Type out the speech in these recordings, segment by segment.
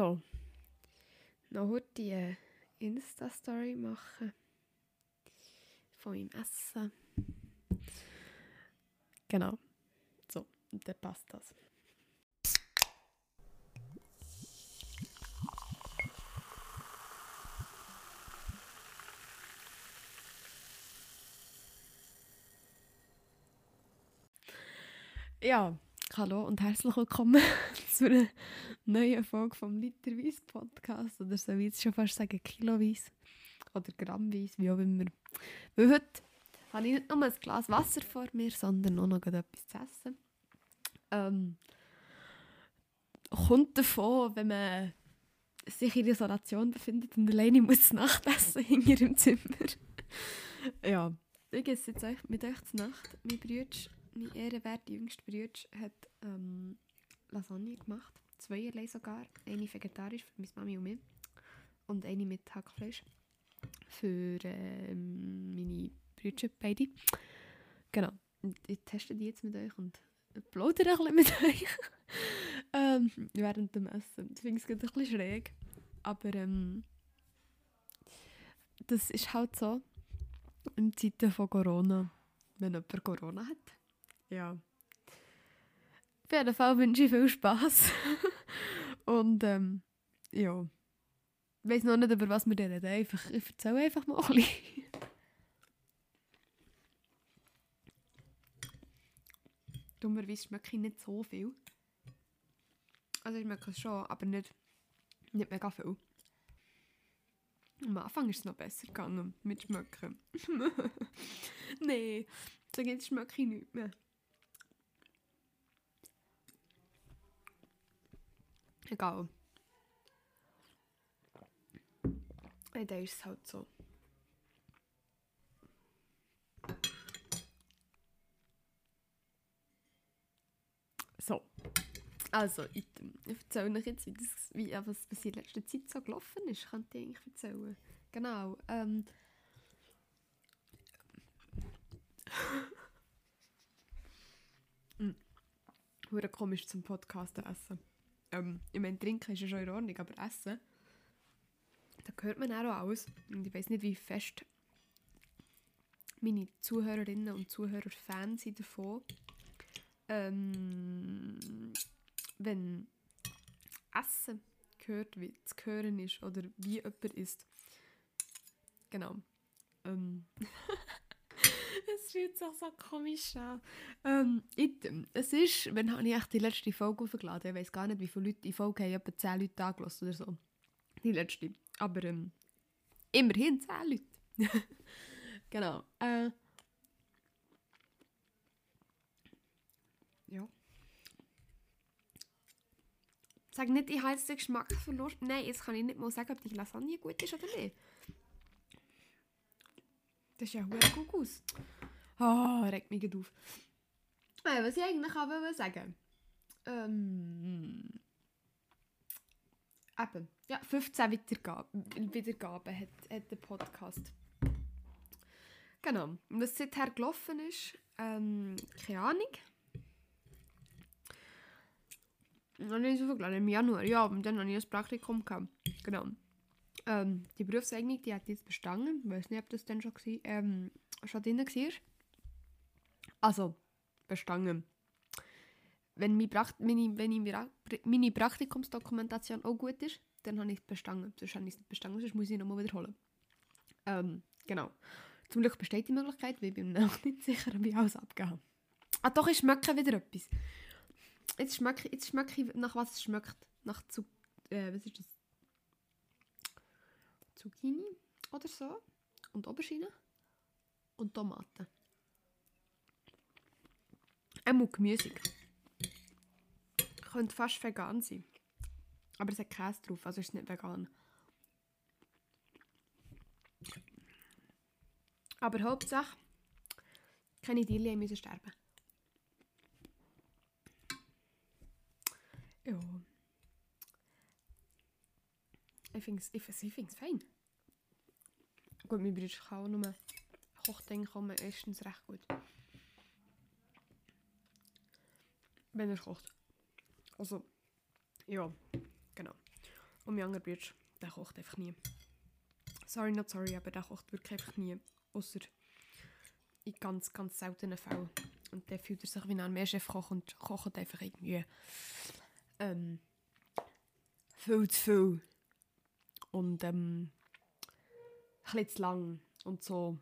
So. Noch heute die äh, Insta-Story machen. Von meinem Essen. Genau. So, dann passt das. Ja, hallo und herzlich willkommen zu einer neuen Folge vom Literweise Podcast. Oder so wie jetzt schon fast sagen, Kiloweise oder Grammweise, wie auch immer. Weil heute habe ich nicht nur ein Glas Wasser vor mir, sondern auch noch etwas zu essen. Ähm, kommt davon, wenn man sich in Isolation befindet und alleine muss Nachtessen hinter im Zimmer. ja, ich esse jetzt mit euch zur Nacht. Mein Bruder mein ehrenwerter jüngster Bruder hat ähm, Lasagne gemacht. Zweierlei sogar. Eine vegetarisch für meine Mami und mich. Und eine mit Hackfleisch. Für ähm, meine Brüder beide. Genau. Und ich teste die jetzt mit euch und plaudere ein bisschen mit euch. ähm, während dem Essen. Ich finde es ein bisschen schräg. Aber ähm, das ist halt so in Zeiten von Corona, wenn jemand Corona hat ja. Auf jeden Fall wünsche ich viel Spass. Und ähm, ja. Ich weiß noch nicht, über was wir reden. Einfach, ich erzähle einfach mal ein bisschen. Dummerweise schmecke ich nicht so viel. Also ich schmecke es schon, aber nicht, nicht mega viel. Am Anfang ist es noch besser gegangen mit Schmecken. Nein, so jetzt schmecke ich nicht mehr. Egal. Ja, dann ist es halt so. So. Also, ich, ich erzähle euch jetzt, wie, das, wie was, was in letzter Zeit so gelaufen ist. Könnte ich eigentlich erzählen. Genau. Ähm, hm. komisch zum Podcasten essen. Ähm, ich meine, trinken ist ja schon in Ordnung, aber essen, da hört man auch alles. Und ich weiß nicht, wie fest meine Zuhörerinnen und Zuhörer Fan sind davon. Ähm, wenn Essen gehört, wie zu hören ist oder wie jemand ist. Genau. Ähm. es fühlt sich so komisch an. Ähm, item. Es ist, wenn habe ich echt die letzte Folge aufgeladen. Ich weiß gar nicht, wie viele Leute die Folge haben. Etwa 10 Leute angelassen oder so. Die letzte. Aber ähm, immerhin 10 Leute. genau. Äh, ja. Sag nicht, ich habe jetzt den Geschmacksverlust. Nein, jetzt kann ich nicht mal sagen, ob die Lasagne gut ist oder nicht. Das ist ja gut aus. Oh, regt mich auf. Äh, was ich eigentlich auch wollte sagen ähm, eben, ja, 15 Wiedergaben, Wiedergaben hat, hat der Podcast. Genau. Was seither gelaufen ist, ähm, keine Ahnung. So viel gelernt, im Januar, ja, und dann habe ich ein Praktikum gehabt. Genau. Ähm, die Berufseignung, die hat jetzt bestanden. Ich weiß nicht, ob das dann schon, war, ähm, schon drin war. Also, bestanden. Wenn, mein meine, wenn meine Praktikumsdokumentation auch gut ist, dann habe ich es bestanden. Sonst habe ich es nicht bestanden, sonst muss ich nochmal wiederholen. Ähm, genau. Zum Glück besteht die Möglichkeit, weil ich bin mir auch nicht sicher, ob ich alles abgegeben Ah doch, ich schmecke wieder etwas. Jetzt schmecke, jetzt schmecke ich, nach was es schmeckt. Nach zu, äh, was ist das? Zucchini oder so. Und Aubergine. Und Tomaten. Einmal gemüsig. Könnte fast vegan sein. Aber es hat Käse drauf, also ist es nicht vegan. Aber Hauptsache, keine Dilien müssen sterben. Ja. Ich finde es ich find's fein. Gut, mein Bruder kann auch nur Kochdenken kommen erstens recht gut. Wenn er kocht. Also, ja, genau. Und mein anderer Bruder, der kocht einfach nie. Sorry, not sorry, aber der kocht wirklich einfach nie. Außer in ganz, ganz seltenen Fällen. Und der fühlt sich wie ein Mehrchef-Koch und kocht einfach irgendwie ähm, viel zu viel. Und ähm, ein bisschen zu lang und so.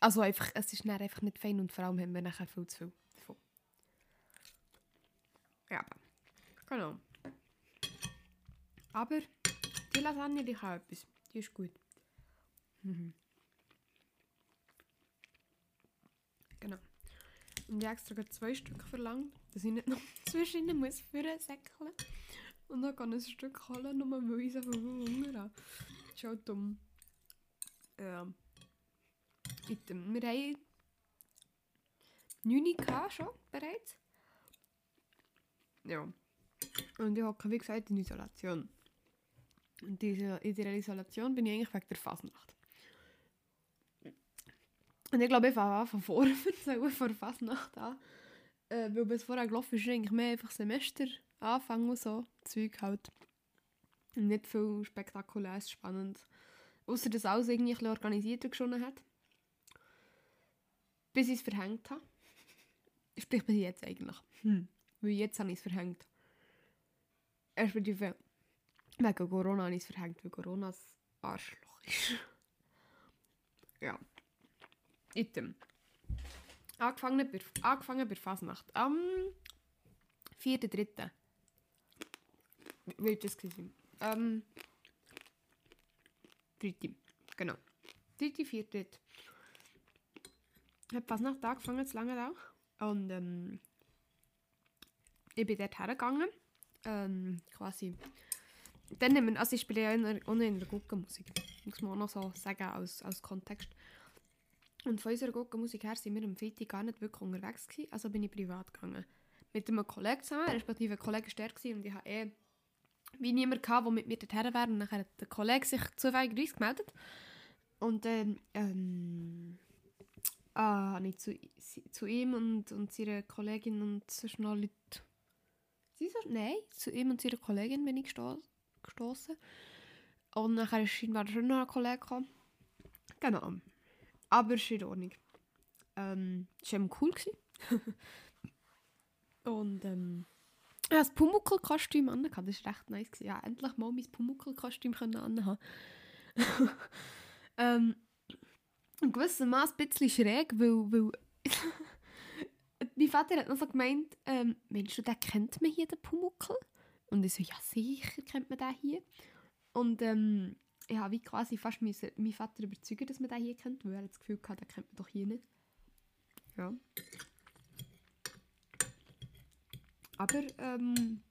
Also einfach, es ist einfach nicht fein und vor allem haben wir nachher viel zu viel. Ja, genau. Aber die Lasagne, die kann etwas. Die ist gut. Mhm. Genau. Und ich habe extra zwei Stück verlangt, dass ich nicht noch zwischen muss führen säckeln. Und dann kann ich ein Stück holen, nur weil ich so viel Hunger habe. Das ist halt dumm. Ja. Item. Wir haben 9 K schon bereits. Ja. Und ich hocke, wie gesagt, in Isolation. Und diese, in dieser Isolation bin ich eigentlich wegen der Fasnacht. Und ich glaube, ich fange an von vorne erzählen, von der Fasnacht an. Äh, weil bis vorher gelaufen ist, eigentlich mehr einfach Semester anfangen und so. Zeug halt. Nicht viel spektakuläres, spannend. Außer dass alles irgendwie ein bisschen organisierter geschonnen hat. Bis ich es verhängt habe. Sprich bis jetzt eigentlich. Hm. Weil jetzt habe ich es verhängt. Die Wegen Corona habe ich es verhängt, weil Corona das Arschloch ist. ja. Item. Angefangen bei, angefangen bei Fasnacht. Am 4.3. Wie das gewesen? Ähm. 3. Genau. 3. 4. Ich habe Fasnacht angefangen, zu lange auch. Und ähm, ich bin dort hergegangen. Ähm, quasi dann nehmen, also ich spiele ja der, in der Guckenmusik, muss man auch noch so sagen als, als Kontext. Und von unserer Guckenmusik her sind wir am Freitag gar nicht wirklich unterwegs gewesen, also bin ich privat gegangen. Mit einem Kollegen zusammen, respektive ein Kollege war der und ich hatte eh wie niemand gehabt, der mit mir dorthin wäre. Und dann hat der Kollege sich zufällig gemeldet. Und dann ähm, ah, habe ich zu, zu ihm und, und seiner Kollegin und sonst noch Leute... Sie so, nein, zu ihm und seiner Kollegin bin ich gestoßen. Und nachher ist scheinbar schon noch ein Kollege gekommen. Genau. Aber es ist in Ordnung. Ähm, es war cool. und ähm, ja, das Pumuckl-Kostüm an. Das war recht nice. Gewesen. Ja, endlich mal mein Pumuckl-Kostüm anhaben. ähm, in gewissem Maß ein bisschen schräg, weil, weil mein Vater hat noch so gemeint, ähm, Mensch, der kennt man hier, den Pumuckl? Und ich so, ja sicher kennt man den hier. Und ähm, ich habe wie quasi fast müssen, meinen Vater überzeugen, dass man den hier kennt, weil er das Gefühl hatte, den kennt man doch hier nicht. Ja. Aber ähm,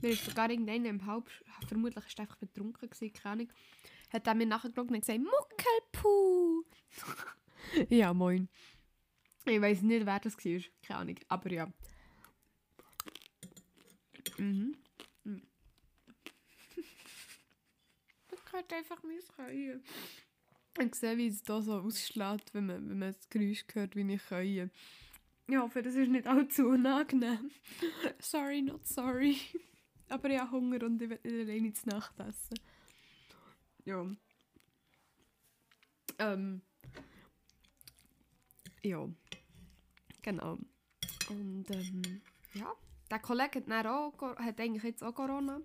mir ist sogar irgendeiner im Halb, vermutlich war er einfach betrunken, gewesen, keine Ahnung, hat er mir nachgeschaut und gesagt, Muckelpuh! ja, moin. Ich weiß nicht, wer das war, keine Ahnung, aber ja. Mhm. hat einfach mein Können. Ich sehe, wie es da so ausschlägt, wenn man, wenn man das Geräusch hört, wie ich kann. Ich hoffe, das ist nicht allzu unangenehm. sorry, not sorry. Aber ich habe Hunger und ich will nicht alleine zu Nacht essen. Ja. Ähm. Ja. Genau. Und ähm, ja. Der Kollege hat, auch, hat eigentlich jetzt auch Corona.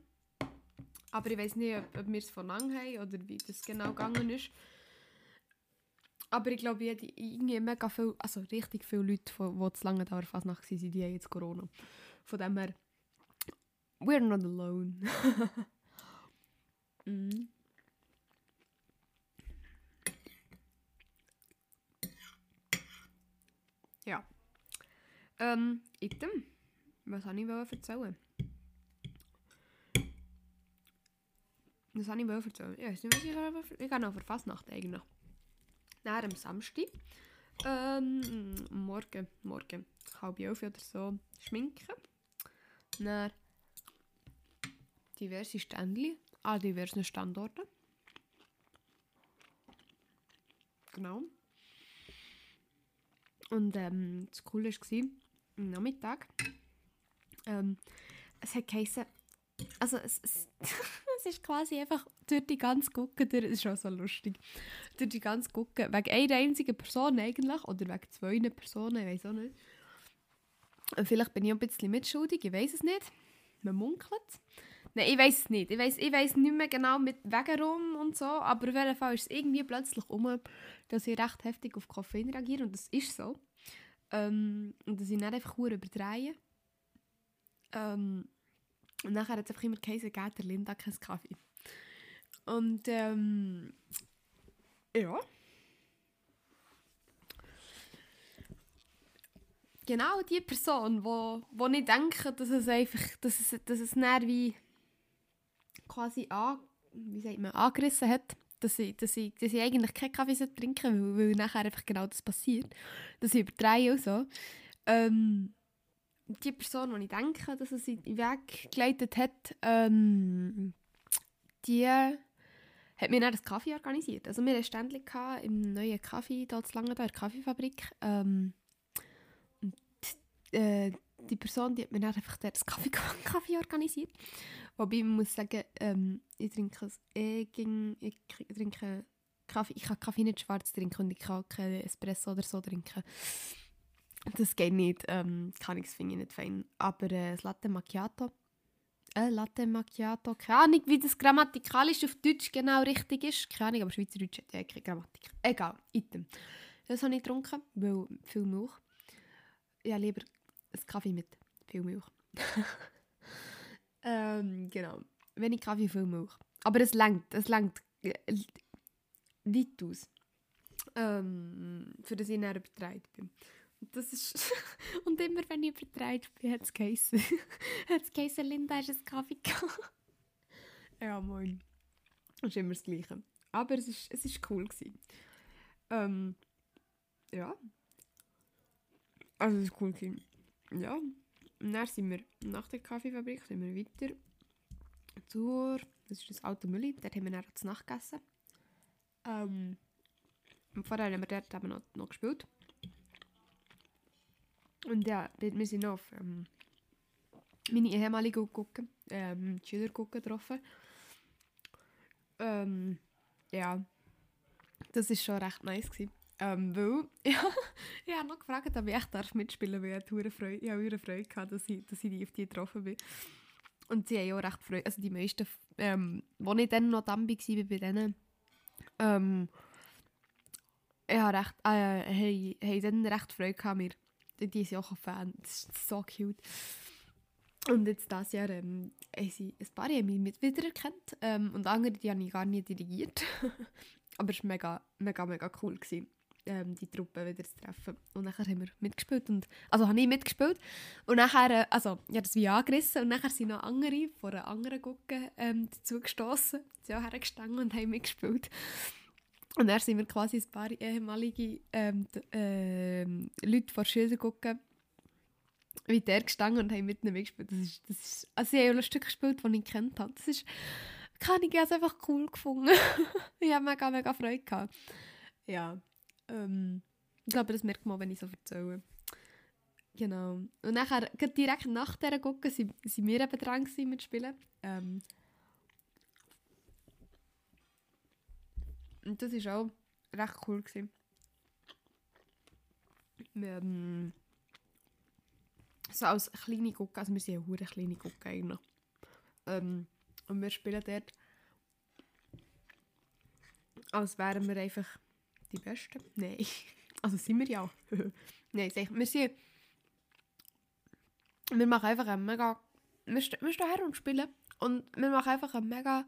Aber ich weiß nicht, ob, ob wir es von lang haben oder wie das genau gegangen ist. Aber ich glaube, irgendwie mega viel, also richtig viele Leute, die zu lange da fast nach waren, die haben jetzt Corona. Von dem her, we're not alone. mm. Ja. Ähm, item. Was soll ich erzählen? Das habe ich mal erzählt. Ich weiß nicht, was ich habe. Ich gehe noch für Fastnacht eigentlich. Dann am Samstag. Ähm, morgen, morgen, halb elf oder so, schminken. Dann diverse Ständchen an diversen Standorten. Genau. Und ähm, das Coole war, Nachmittag, ähm, es hat geheißen, also es, es, es ist quasi einfach durch die ganze Gucke, durch, es ist auch so lustig, durch die ganze Gucke, wegen einer einzigen Person eigentlich, oder wegen zwei Personen, ich weiß auch nicht. Vielleicht bin ich ein bisschen mitschuldig, ich weiß es nicht. Man munkelt Nein, ich weiß es nicht. Ich weiß ich nicht mehr genau mit wegen rum und so, aber auf jeden Fall ist es irgendwie plötzlich um, dass ich recht heftig auf Koffein reagiere und das ist so. Ähm, und dass ich nicht einfach nur überdrehe. Ähm, und nachher hat es einfach immer geheißen, geht der Linda keinen Kaffee. Und ähm, ja. Genau die Person, wo, wo ich denke, dass es einfach, dass es, dass es wie quasi an, wie sagt man, angerissen hat, dass ich, dass ich, dass ich eigentlich keinen Kaffee trinken weil, weil nachher einfach genau das passiert. Dass ich übertreibe und so. Ähm, die Person, die ich denke, dass es in den Weg geleitet hat, ähm, die hat mir dann das Kaffee organisiert. Also wir hatten ständig im neuen Kaffee, dort lange da in der Kaffeefabrik. Ähm, und, äh, die Person, die hat mir dann einfach das Kaffee, Kaffee organisiert. Wobei man muss sagen, ähm, ich trinke ging, ich trinke Kaffee, ich kann Kaffee nicht schwarz trinken und ich kann keinen Espresso oder so trinken. Das geht nicht, ähm, kann ich, finde ich nicht fein. Aber äh, das Latte Macchiato, äh, Latte Macchiato, keine Ahnung, wie das grammatikalisch auf Deutsch genau richtig ist, keine Ahnung, aber Schweizerdeutsch hat ja keine Grammatik. Egal, item. Das habe ich getrunken, weil viel Milch. Ja, lieber einen Kaffee mit viel Milch. ähm, genau. Wenig Kaffee, viel Milch. Aber es lenkt, es lenkt nicht aus. Ähm, für das ich näher übertreibt bin. Und das ist... und immer wenn ich übertreibt bin, hat es geheißen. hat es geheißen, Linda, hast du einen Kaffee gehabt? ja, moin. Das ist immer das Gleiche. Aber es ist, es ist cool gewesen. Ähm, ja. Also es ist cool gewesen ja, und dann sind wir nach der Kaffeefabrik sind wir weiter zur, das ist das alte Mülli, dort haben wir dann zu Nacht gegessen. Ähm, und vorher haben wir dort eben noch, noch gespielt. Und ja, wir sind noch auf ähm, meine ehemalige gucken, ähm, Schüler gucken getroffen. Ähm, ja, das war schon recht nice gewesen. Ähm, weil, ja, ich habe noch gefragt, ob ich echt darf mitspielen darf, weil ich Freude, ich hatte Freude gehabt, dass ich, dass ich die auf die getroffen bin. Und sie haben auch recht Freude, also die meisten, ähm, als ich dann noch dann war, bei denen, ähm, ich habe recht, äh, hey, hey, dann recht Freude gehabt, mir. Die sind auch ein Fan, das ist so cute. Und jetzt dieses Jahr ähm, haben sie ein paar haben mich wiedererkannt ähm, und andere die habe ich gar nicht dirigiert. Aber es war mega, mega, mega cool. Gewesen ähm, die Truppe wieder zu treffen. Und nachher haben wir mitgespielt. Und, also habe ich mitgespielt. Und nachher, äh, also ich habe das wie angerissen und nachher sind noch andere von einer anderen Gucke ähm, dazu gestossen. Sie haben hergestanden und haben mitgespielt. Und dann sind wir quasi ein paar ehemalige ähm, äh, Leute von Schilder gucken wie der gestanden und haben mit ihnen mitgespielt. Das ist, das ist, also sie haben ein Stück gespielt, das ich kennt habe. Das ist, kann ich es einfach cool gefunden. ich habe mega, mega Freude gehabt. Ja. Ähm, ich glaube, das merkt man, wenn ich so erzähle. Genau. Und nachher, direkt nach dieser Gucke, sind wir eben dran mit Spielen. Ähm, und das war auch recht cool. Gewesen. Ähm, so als kleine Gucke, also wir sind eine kleine Gucke eigentlich. Ähm, und wir spielen dort, als wären wir einfach die Besten? Nein. Also sind wir ja. Nein, wir sind... Wir machen einfach ein mega... Wir, st wir stehen her und spielen. Und wir machen einfach ein mega...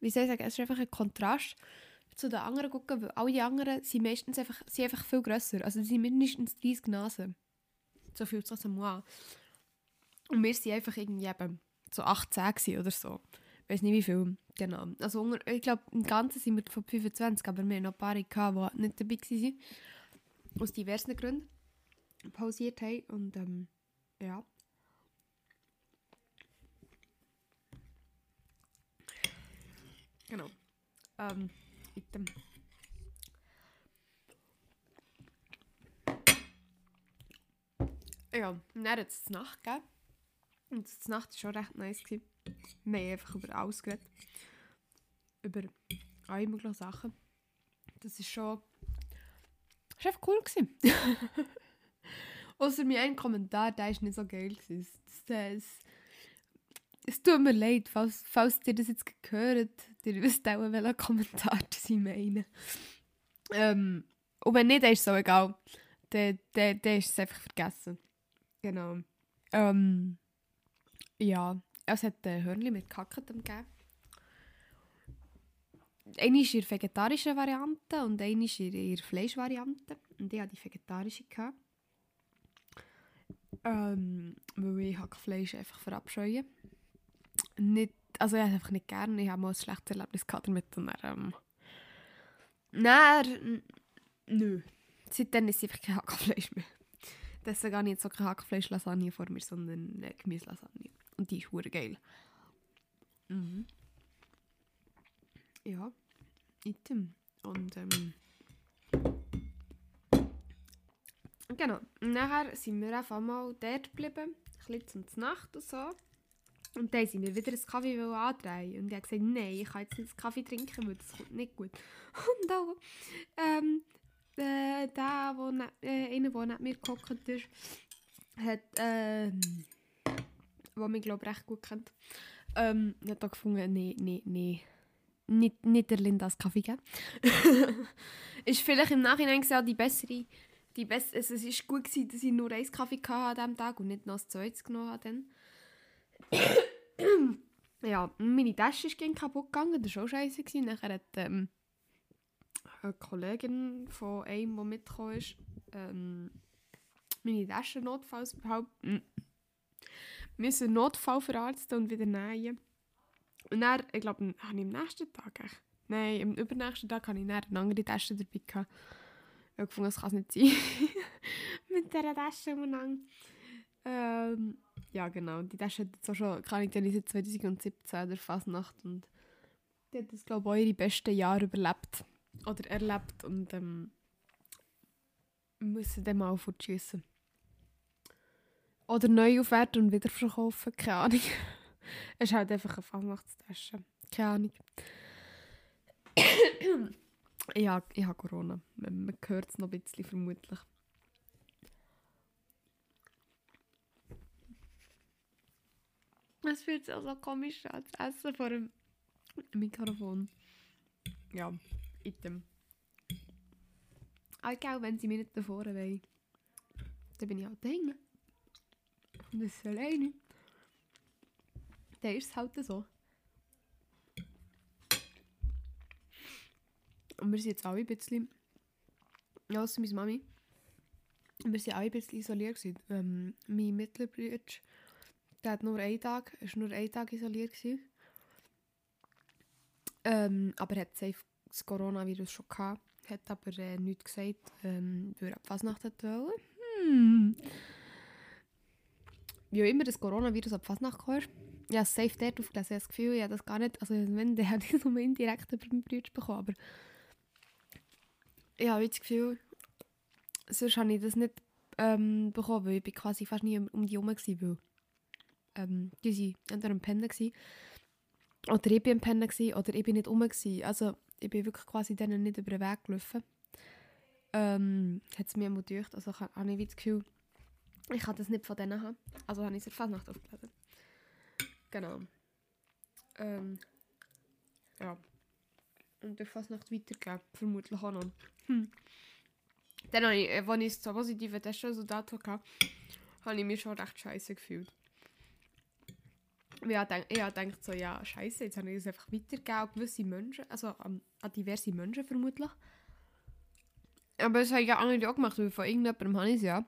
Wie soll ich sagen? Es ist einfach ein Kontrast zu den anderen gucken, weil alle anderen sind meistens einfach, sind einfach viel grösser. Also sie sind mindestens 30 Nasen. So viel zu an. Und wir sind einfach irgendwie eben so 18 oder so. Weiß nicht wie viel. Genau. Also ich glaube, im Ganzen sind wir von 25, aber wir haben noch ein paar gehabt, die nicht dabei waren. Aus diversen Gründen pausiert haben. Und ähm, ja. Genau. Ähm, item. Ja, und dann hat es Nacht gegeben. Und die Nacht war schon recht nice. Gewesen. Wir haben einfach über alles geredet. Über alle möglichen Sachen. Das ist schon... Das war einfach cool. Gewesen. Außer mir ein Kommentar, der ist nicht so geil. Gewesen. Das, das, es tut mir leid, falls, falls ihr das jetzt gehört ihr wisst auch, welcher Kommentar sie meinen. Ähm, und wenn nicht, dann ist es auch egal. Dann, dann, dann ist es einfach vergessen. Genau. Ähm, ja, es hat ein Hörnchen mit Kacketem gegeben. Eine ist in der vegetarischen Variante und eine ist in der Fleischvariante. Und ich hatte die vegetarische. Ähm, weil ich Hackfleisch einfach verabscheue. Nicht, also ich habe einfach nicht gerne. Ich habe mal ein schlechtes Erlebnis gehabt damit. Und dann, ähm, Nein, nö. Seitdem ist es einfach kein Hackfleisch mehr. Deswegen habe ich jetzt so keine Hackfleisch-Lasagne vor mir, sondern Gemüse-Lasagne. Und die ist hure geil. Mhm. Ja, item. Und ähm, genau. Nachher sind wir einfach mal dort geblieben, ein bisschen zur Nacht und so. Und dann sind wir wieder einen Kaffee andrehen. Und ich habe gesagt, nein, ich kann jetzt nicht Kaffee trinken, weil das kommt nicht gut. Und auch ähm, äh, der, wo ne, äh, einer, der neben mir gehockt ist, hat, ähm, der mich, glaube ich, recht gut kennt, ähm, hat auch gefunden, nee, nee, nee, nicht, nicht der Linda das Kaffee geben. ist vielleicht im Nachhinein gesehen die bessere, die bess also es ist gut gewesen, dass ich nur einen Kaffee hatte an diesem Tag und nicht noch das zweites genommen habe. ja, meine Tasche ist kaputt gegangen, das war auch scheiße. Gewesen. Nachher hat ähm, eine Kollegin von einem, der mitgekommen ist, ähm, meine Tasche notfalls mm, müssen Notfall verarzten und wieder nähen. Und dann, ich glaube, habe ich am nächsten Tag, echt, nein, am übernächsten Tag hatte ich dann eine andere Tasche dabei. Gehabt. Ich habe gefunden, das kann es nicht sein. Mit dieser Tasche umeinander. Ähm, ja, genau. Die Tasche hat jetzt schon, kann ich dann seit 2017 der Fasnacht und die hat das, glaube ich, ihre besten Jahre überlebt. Oder erlebt und ähm, müssen dann mal fortschießen. Oder neu aufwerten und wieder verkaufen, keine Ahnung. es ist halt einfach eine Fasnachtstasche. Keine Ahnung. ich habe Corona. Man, hört es noch ein bisschen vermutlich. Es fühlt sich auch so komisch an, zu essen vor dem Mikrofon. Ja, item. Auch wenn sie mich nicht davor wollen, dann bin ich halt hängen. Und das ist alleine. Dann ist es halt so. Und wir sind jetzt alle ein bisschen, außer meine Mami, wir sind alle ein bisschen isoliert gewesen. Ähm, mein Mittelbruder der nur einen Tag, ist nur einen Tag isoliert gewesen. Ähm, aber er hat das Coronavirus schon gehabt. Hat aber äh, nichts gesagt, ähm, weil er ab Fasnacht wollte. Hm. Wie auch immer das Coronavirus ab Fasnacht gehört. Ja, safe dort aufgelesen. Ich habe das Gefühl, ja, das gar nicht, also wenn, der hat ich nur indirekt über meinen Bruder bekommen, aber ich habe das Gefühl, sonst habe ich das nicht ähm, bekommen, weil ich quasi fast nie um die herum war, ähm, die waren entweder am Pennen oder ich war am Pennen oder ich bin nicht rum. Also ich bin wirklich quasi denen nicht über den Weg gelaufen. Ähm, hat es mir immer gedacht. Also habe ich das Gefühl, ich kann das nicht von denen haben. Also habe ich es in Fasnacht aufgelesen. Genau. Ähm, ja. Und der Fasnacht weitergegeben. Vermutlich auch noch. Hm. Dann habe ich, äh, als ich so positive Testresultate hatte, habe ich mich schon recht scheiße gefühlt ich habe gedacht, so, ja, scheiße, jetzt habe ich das einfach weitergegeben an gewisse Menschen, also an, an diverse Menschen vermutlich. Aber das habe ich ja andere auch gemacht, weil von irgendjemandem habe ich es ja.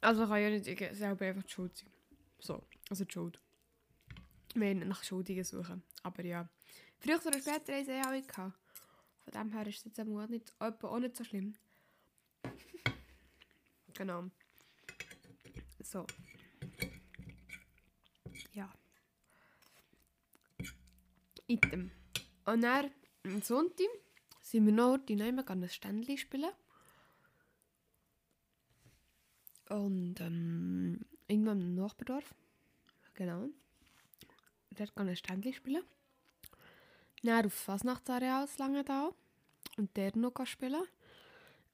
Also kann ja nicht ich selber einfach die Schuld sein. So, also die Schuld. Wir nach Schuldigen suchen. Aber ja. Früher oder später haben sie eh alle gehabt. Von dem her ist es jetzt auch nicht, auch nicht so schlimm. genau. So. Ja. Item. Und dann, am Sonntag, sind wir noch die Nehmen ein Ständchen spielen. Und ähm, irgendwann im Nachbardorf. Genau. Dort kann ich Ständchen spielen. Dann auf Fasnachtsareal in Langenthal. Und dort noch spielen.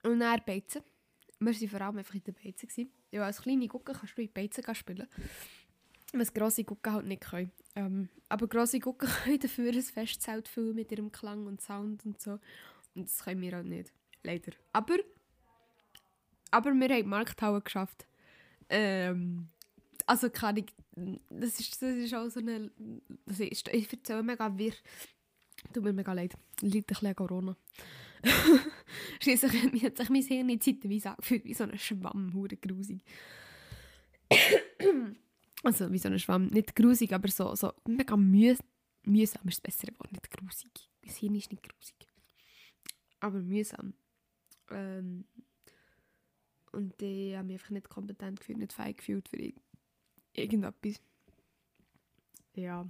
Und dann Beizen. Wir waren vor allem einfach in der Beizen. Ja, als kleine Gucke kannst du in Beizen spielen. Was grosse Gucken halt nicht können. Ähm, aber grosse Gucken können dafür ein Festzelt füllen mit ihrem Klang und Sound und so. Und das können wir halt nicht. Leider. Aber, aber wir haben die Markthalle geschafft. Ähm, also kann ich, das ist, das ist auch so eine, das ist, ich erzähle mega wirr. Tut mir mega leid. Liegt ein bisschen Corona. Schliesslich hat sich mein Hirn in zeitweise angefühlt wie so ein Schwamm, hure grusig. also wie so ein Schwamm, nicht grusig, aber so, so mega müh mühsam ist das bessere Wort, nicht grusig. Mein Hirn ist nicht grusig. Aber mühsam. Ähm, und ich habe mich einfach nicht kompetent gefühlt, nicht fähig gefühlt für irg irgendetwas. Ja.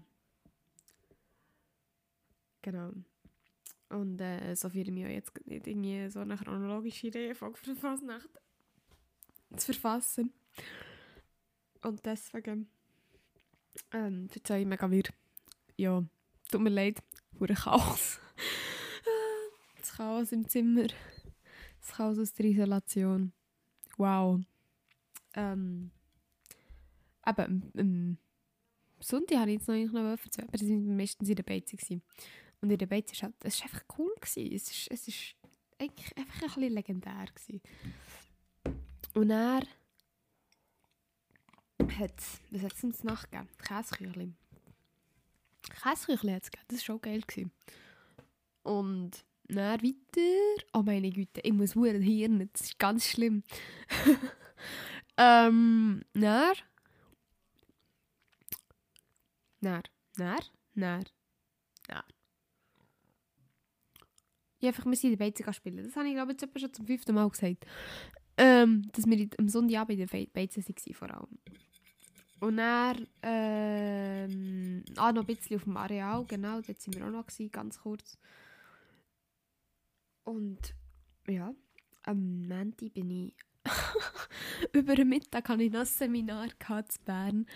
Genau. Und äh, so fühle ich auch jetzt nicht irgendwie so eine chronologische für die Fasnacht zu verfassen. Und deswegen ähm, erzähle ich mega wieder. Ja, tut mir leid, für Chaos. das Chaos im Zimmer. Das Chaos aus der Isolation. Wow. Ähm, aber am, am Sonntag habe ich jetzt noch noch erzählt, aber sie waren meistens in der Beize. Und in der Beize war halt, es ist einfach cool. Gewesen. Es ist, es ist einfach ein bisschen legendär. Gewesen. Und er hat, was hat es uns Nacht gegeben? Käseküchli hat es gegeben, das war schon geil. Gewesen. Und dann weiter, oh meine Güte, ich muss huren Hirn, das ist ganz schlimm. ähm, dann, dann, dann, dann, dann. Ja, einfach, wir sind in der Beize spielen. Das habe ich, glaube ich, jetzt schon zum fünften Mal gesagt. Ähm, dass wir am Sonntagabend in der Beize waren, vor allem. Und dann, ähm, ah, noch ein bisschen auf dem Areal, genau, dort waren wir auch noch, ganz kurz. Und, ja, am Montag bin ich, über den Mittag hatte ich noch ein Seminar in Bern,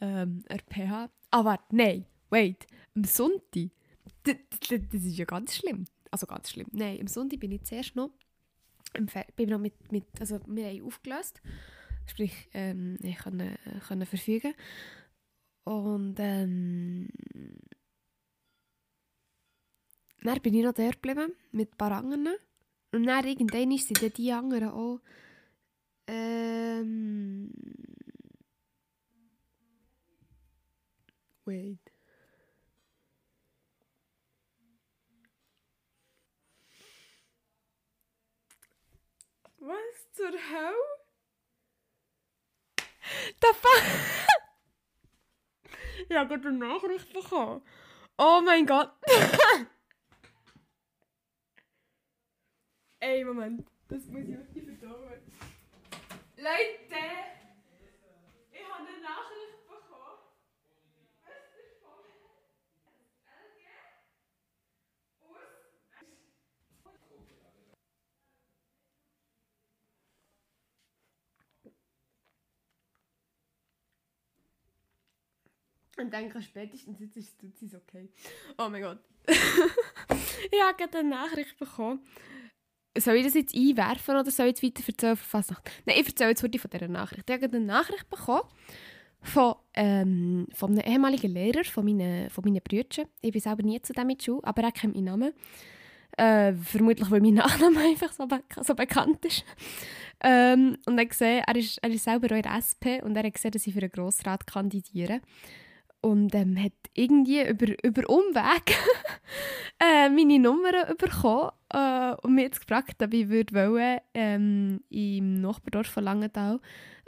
ähm, der PH. Warte, nein, wait, am Sonntag, das, das, das ist ja ganz schlimm. Also ganz schlimm. Nein, am Sonntag bin ich zuerst noch, im bin noch mit, mit, also wir haben aufgelöst, sprich, ähm, ich konnte verfügen. Und ähm, dann bin ich noch dort geblieben, mit ein paar anderen. Und dann irgendwann sind dann die anderen auch ähm, wait. Was zur Hölle? Da fa Ich habe gerade eine Nachricht bekommen. Oh mein Gott. Ey, Moment. Das muss ich wirklich verdauen. Leute! Ich habe eine Nachricht bekommen. Was ist von LG? Und denke spätestens jetzt ist es okay. Oh mein Gott. ich habe gerade eine Nachricht bekommen. Soll ich das jetzt einwerfen oder soll ich jetzt weiter erzählen von Fasnacht? Nein, ich erzähle jetzt wirklich von dieser Nachricht. Ich habe eine Nachricht bekommen von, ähm, von einem ehemaligen Lehrer von meinen, von meinen Brüdern. Ich bin selber nie zu dem in die Schule, aber er kennt meinen Namen. Äh, vermutlich, weil mein Nachname einfach so, be so bekannt ist. ähm, und er, gesehen, er, ist, er ist selber auch in der SP und er hat gesehen, dass ich für den Grossrat kandidiere. Und ähm, hat irgendwie über, über Umweg äh, meine Nummer bekommen äh, und mich jetzt gefragt, ob ich würde wollen, ähm, im Nachbardorf von Langenthal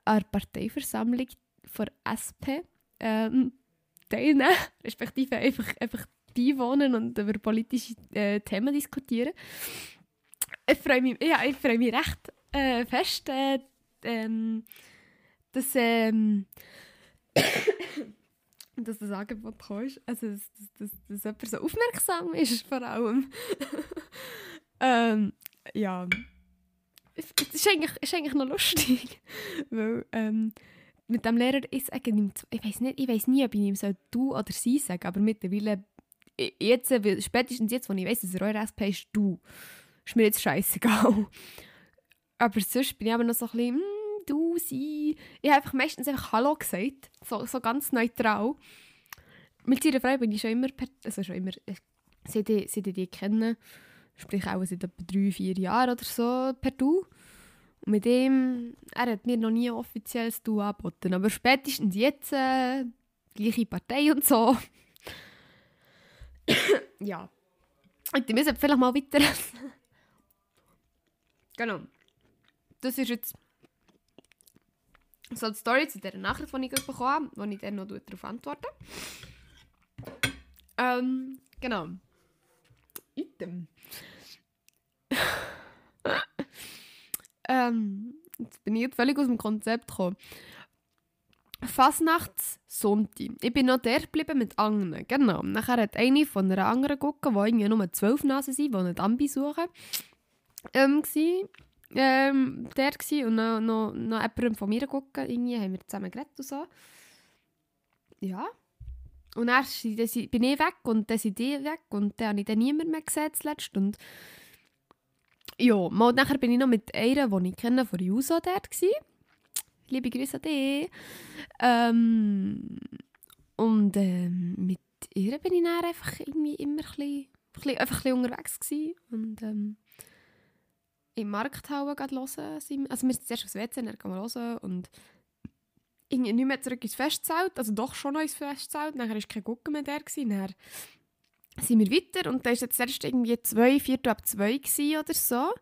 an der Parteiversammlung von SP ähm, teilnehmen, respektive einfach, einfach beiwohnen und über politische äh, Themen diskutieren. Ich freue mich, ja, ich freue mich recht äh, fest, äh, ähm, dass, ähm, dass das Angebot kommt. Also, dass, dass, dass, dass jemand so aufmerksam ist, vor allem. ähm, ja. Es ist eigentlich, ist eigentlich noch lustig, weil ähm, mit dem Lehrer ist irgendwie, ich weiß nicht, ich weiß nie, ob ich ihm soll du oder sie sagen, aber mittlerweile, jetzt, spätestens jetzt, wo ich weiß, dass er euer SP ist, du, ist mir jetzt scheißegal. Aber sonst bin ich aber noch so ein bisschen, sie. Ich habe meistens einfach Hallo gesagt, so, so ganz neutral. Mit ihrer Frau bin ich schon immer, also schon immer, seit ich, seit ich die kenne, sprich auch seit etwa drei, vier Jahren oder so, per Du. Und mit ihm, er hat mir noch nie offiziell das Du angeboten, aber spätestens jetzt, äh, gleiche Partei und so. ja. Und die müssen vielleicht mal weiter. genau. Das ist jetzt so die Story zu dieser Nachricht, die ich bekommen habe, wo ich dann noch darauf antworte. Ähm, genau. Item. ähm, jetzt bin ich jetzt völlig aus dem Konzept gekommen. Fasnachtssonntag. Ich bin noch der geblieben mit anderen. Genau. Nachher hat eine von einer anderen Gucke, die irgendwie nur zwölf Nasen sind, die einen Ambi suchen, ähm, war, ähm, der war. Und noch, noch, noch jemand von mir gucken. Irgendwie haben wir zusammen geredet und so. Ja. Und dann bin ich weg und dann sind die weg und dann habe ich dann niemand mehr gesehen zuletzt. Und ja, mal nachher bin ich noch mit einer, die ich kenne, von Juso dort gewesen. Liebe Grüße an dich. Ähm, und ähm, mit ihr bin ich dann einfach irgendwie immer ein bisschen, bisschen, einfach ein bisschen unterwegs gewesen. Im Markthalle hören. Also wir sind zuerst aufs WC, dann gehen wir hören und irgendwie nicht mehr zurück ins Festzelt, also doch schon noch ins Festzelt, nachher war kein Gucken mehr da, gewesen. dann sind wir weiter und da war jetzt erst irgendwie zwei, viertel ab zwei oder so.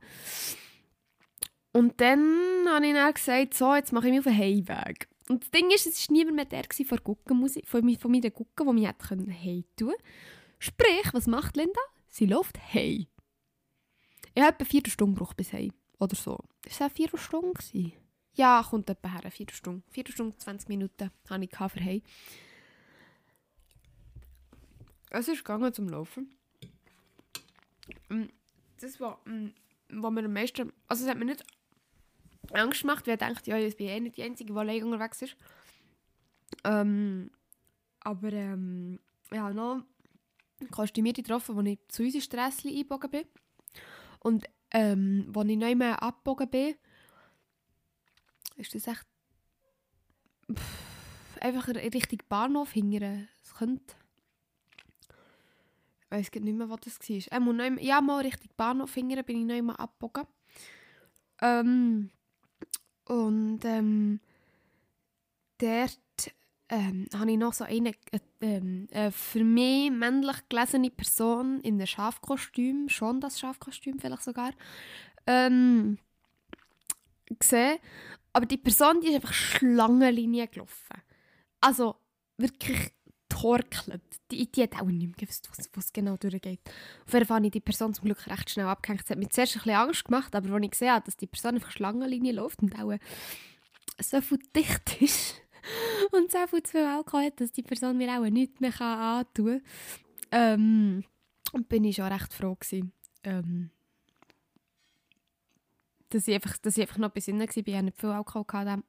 Und dann habe ich dann gesagt, so, jetzt mache ich mich auf den Heimweg. Und das Ding ist, es war niemand mehr der von, Guckenmusik, von, von meinen Gucken, der mich hätte hey tun Sprich, was macht Linda? Sie läuft hey. Ich habe etwa vier Stunden gebraucht bis heim. Oder so. Ist es vier Stunden? Ja, kommt etwa her. Vier Stunden. Vier Stunden, 20 Minuten habe ich für heim. Es ist gegangen zum Laufen. Mm, das war, mm, was mir am meisten... Also es hat mir nicht Angst gemacht, weil ich dachte, ja, ich bin eh nicht die Einzige, die allein unterwegs ist. Ähm, aber ähm, ich habe noch Kostümierte getroffen, als ich zu unserem Stress eingebogen bin. Und ähm, als ich nicht mehr abgebogen bin, ist das echt pff, einfach Richtung Bahnhof hingern. Es könnte... Ich weiß nicht mehr, was das war. Ähm, mehr, ja, mal Richtung Bahnhof hingern bin ich nicht mehr abgebogen. Ähm, und ähm, dort ähm, habe ich noch so eine äh, äh, für mich männlich gelesene Person in einem Schafkostüm, schon das Schafkostüm vielleicht sogar, ähm, gesehen. Aber die Person, die ist einfach Schlangenlinie gelaufen. Also wirklich torkelt. Die, die hat auch nicht mehr gewusst, was, was genau durchgeht. Auf jeden Fall habe ich die Person zum Glück recht schnell abgehängt. Es hat mir zuerst ein bisschen Angst gemacht, aber als ich gesehen habe, dass die Person einfach Schlangenlinie läuft und auch so viel dicht ist, und so viel zu viel Alkohol hat, dass die Person mir auch nichts mehr antun kann. Ähm, bin ich schon recht froh gewesen, ähm, dass, ich einfach, dass ich einfach noch besinnen war. Ich hatte nicht viel Alkohol. Gehabt.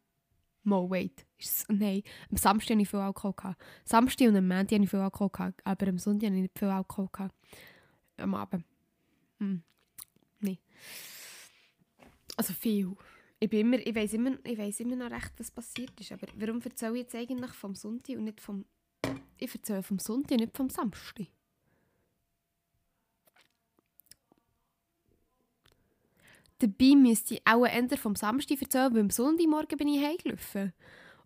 Mo, wait. Nein, am Samstag hatte ich viel Alkohol. Gehabt. Samstag und am Montag hatte ich viel Alkohol. Gehabt, aber am Sonntag hatte ich nicht viel Alkohol. Gehabt. Am Abend. Hm. Nein. Also viel ich, bin immer, ich, weiss immer, immer noch recht, was passiert ist. Aber warum erzähle ich jetzt eigentlich vom Sonntag und nicht vom... Ich erzähle vom Sonntag und nicht vom Samstag. Dabei müsste ich auch eher vom Samstag erzählen, weil am Sonntagmorgen bin ich heimgelaufen.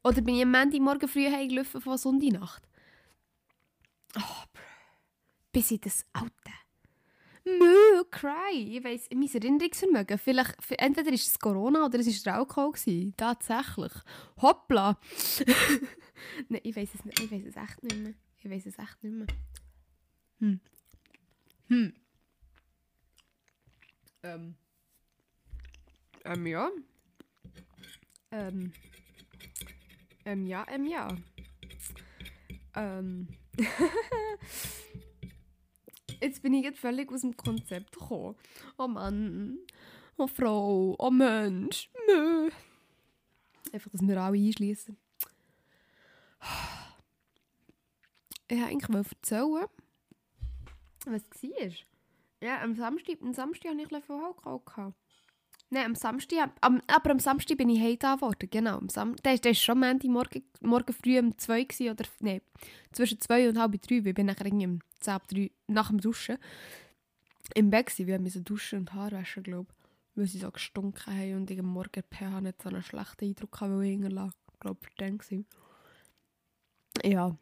Oder bin ich am Montagmorgen früh heimgelaufen von Sonntagnacht. Oh, bis ich das Alte. Mö, cry. Ich weiss, mein Erinnerungsvermögen. Vielleicht, entweder ist es Corona oder es war der Alkohol. Gewesen. Tatsächlich. Hoppla. Nein, ich weiß es nicht. Ich weiß es echt nicht mehr. Ich weiß es echt nicht mehr. Hm. Hm. Ähm. Ähm, ja. Ähm. Ähm, ja, ähm, ja. Ähm. jetzt bin ich jetzt völlig aus dem Konzept gekommen. Oh Mann, oh Frau, oh Mensch, mö. Einfach, dass wir alle einschließen. Ich wollte eigentlich erzählen, was es war. Ja, am Samstag, am Samstag hatte ich ein bisschen Alkohol. Nein, am Samstag, am, aber am Samstag bin ich heim geworden, genau. Am Sam das war schon Montag morgen, morgen früh um 2 Uhr, oder nein, zwischen 2 und halb 3, weil ich bin nachher um 10 ab 3 nach dem Duschen im Bett gewesen. Wir mussten duschen und Haare waschen, glaube weil sie so gestunken haben und ich am Morgen pH nicht so einen schlechten Eindruck hatte, weil ich hinterlassen, glaube ich, dann war. Ja.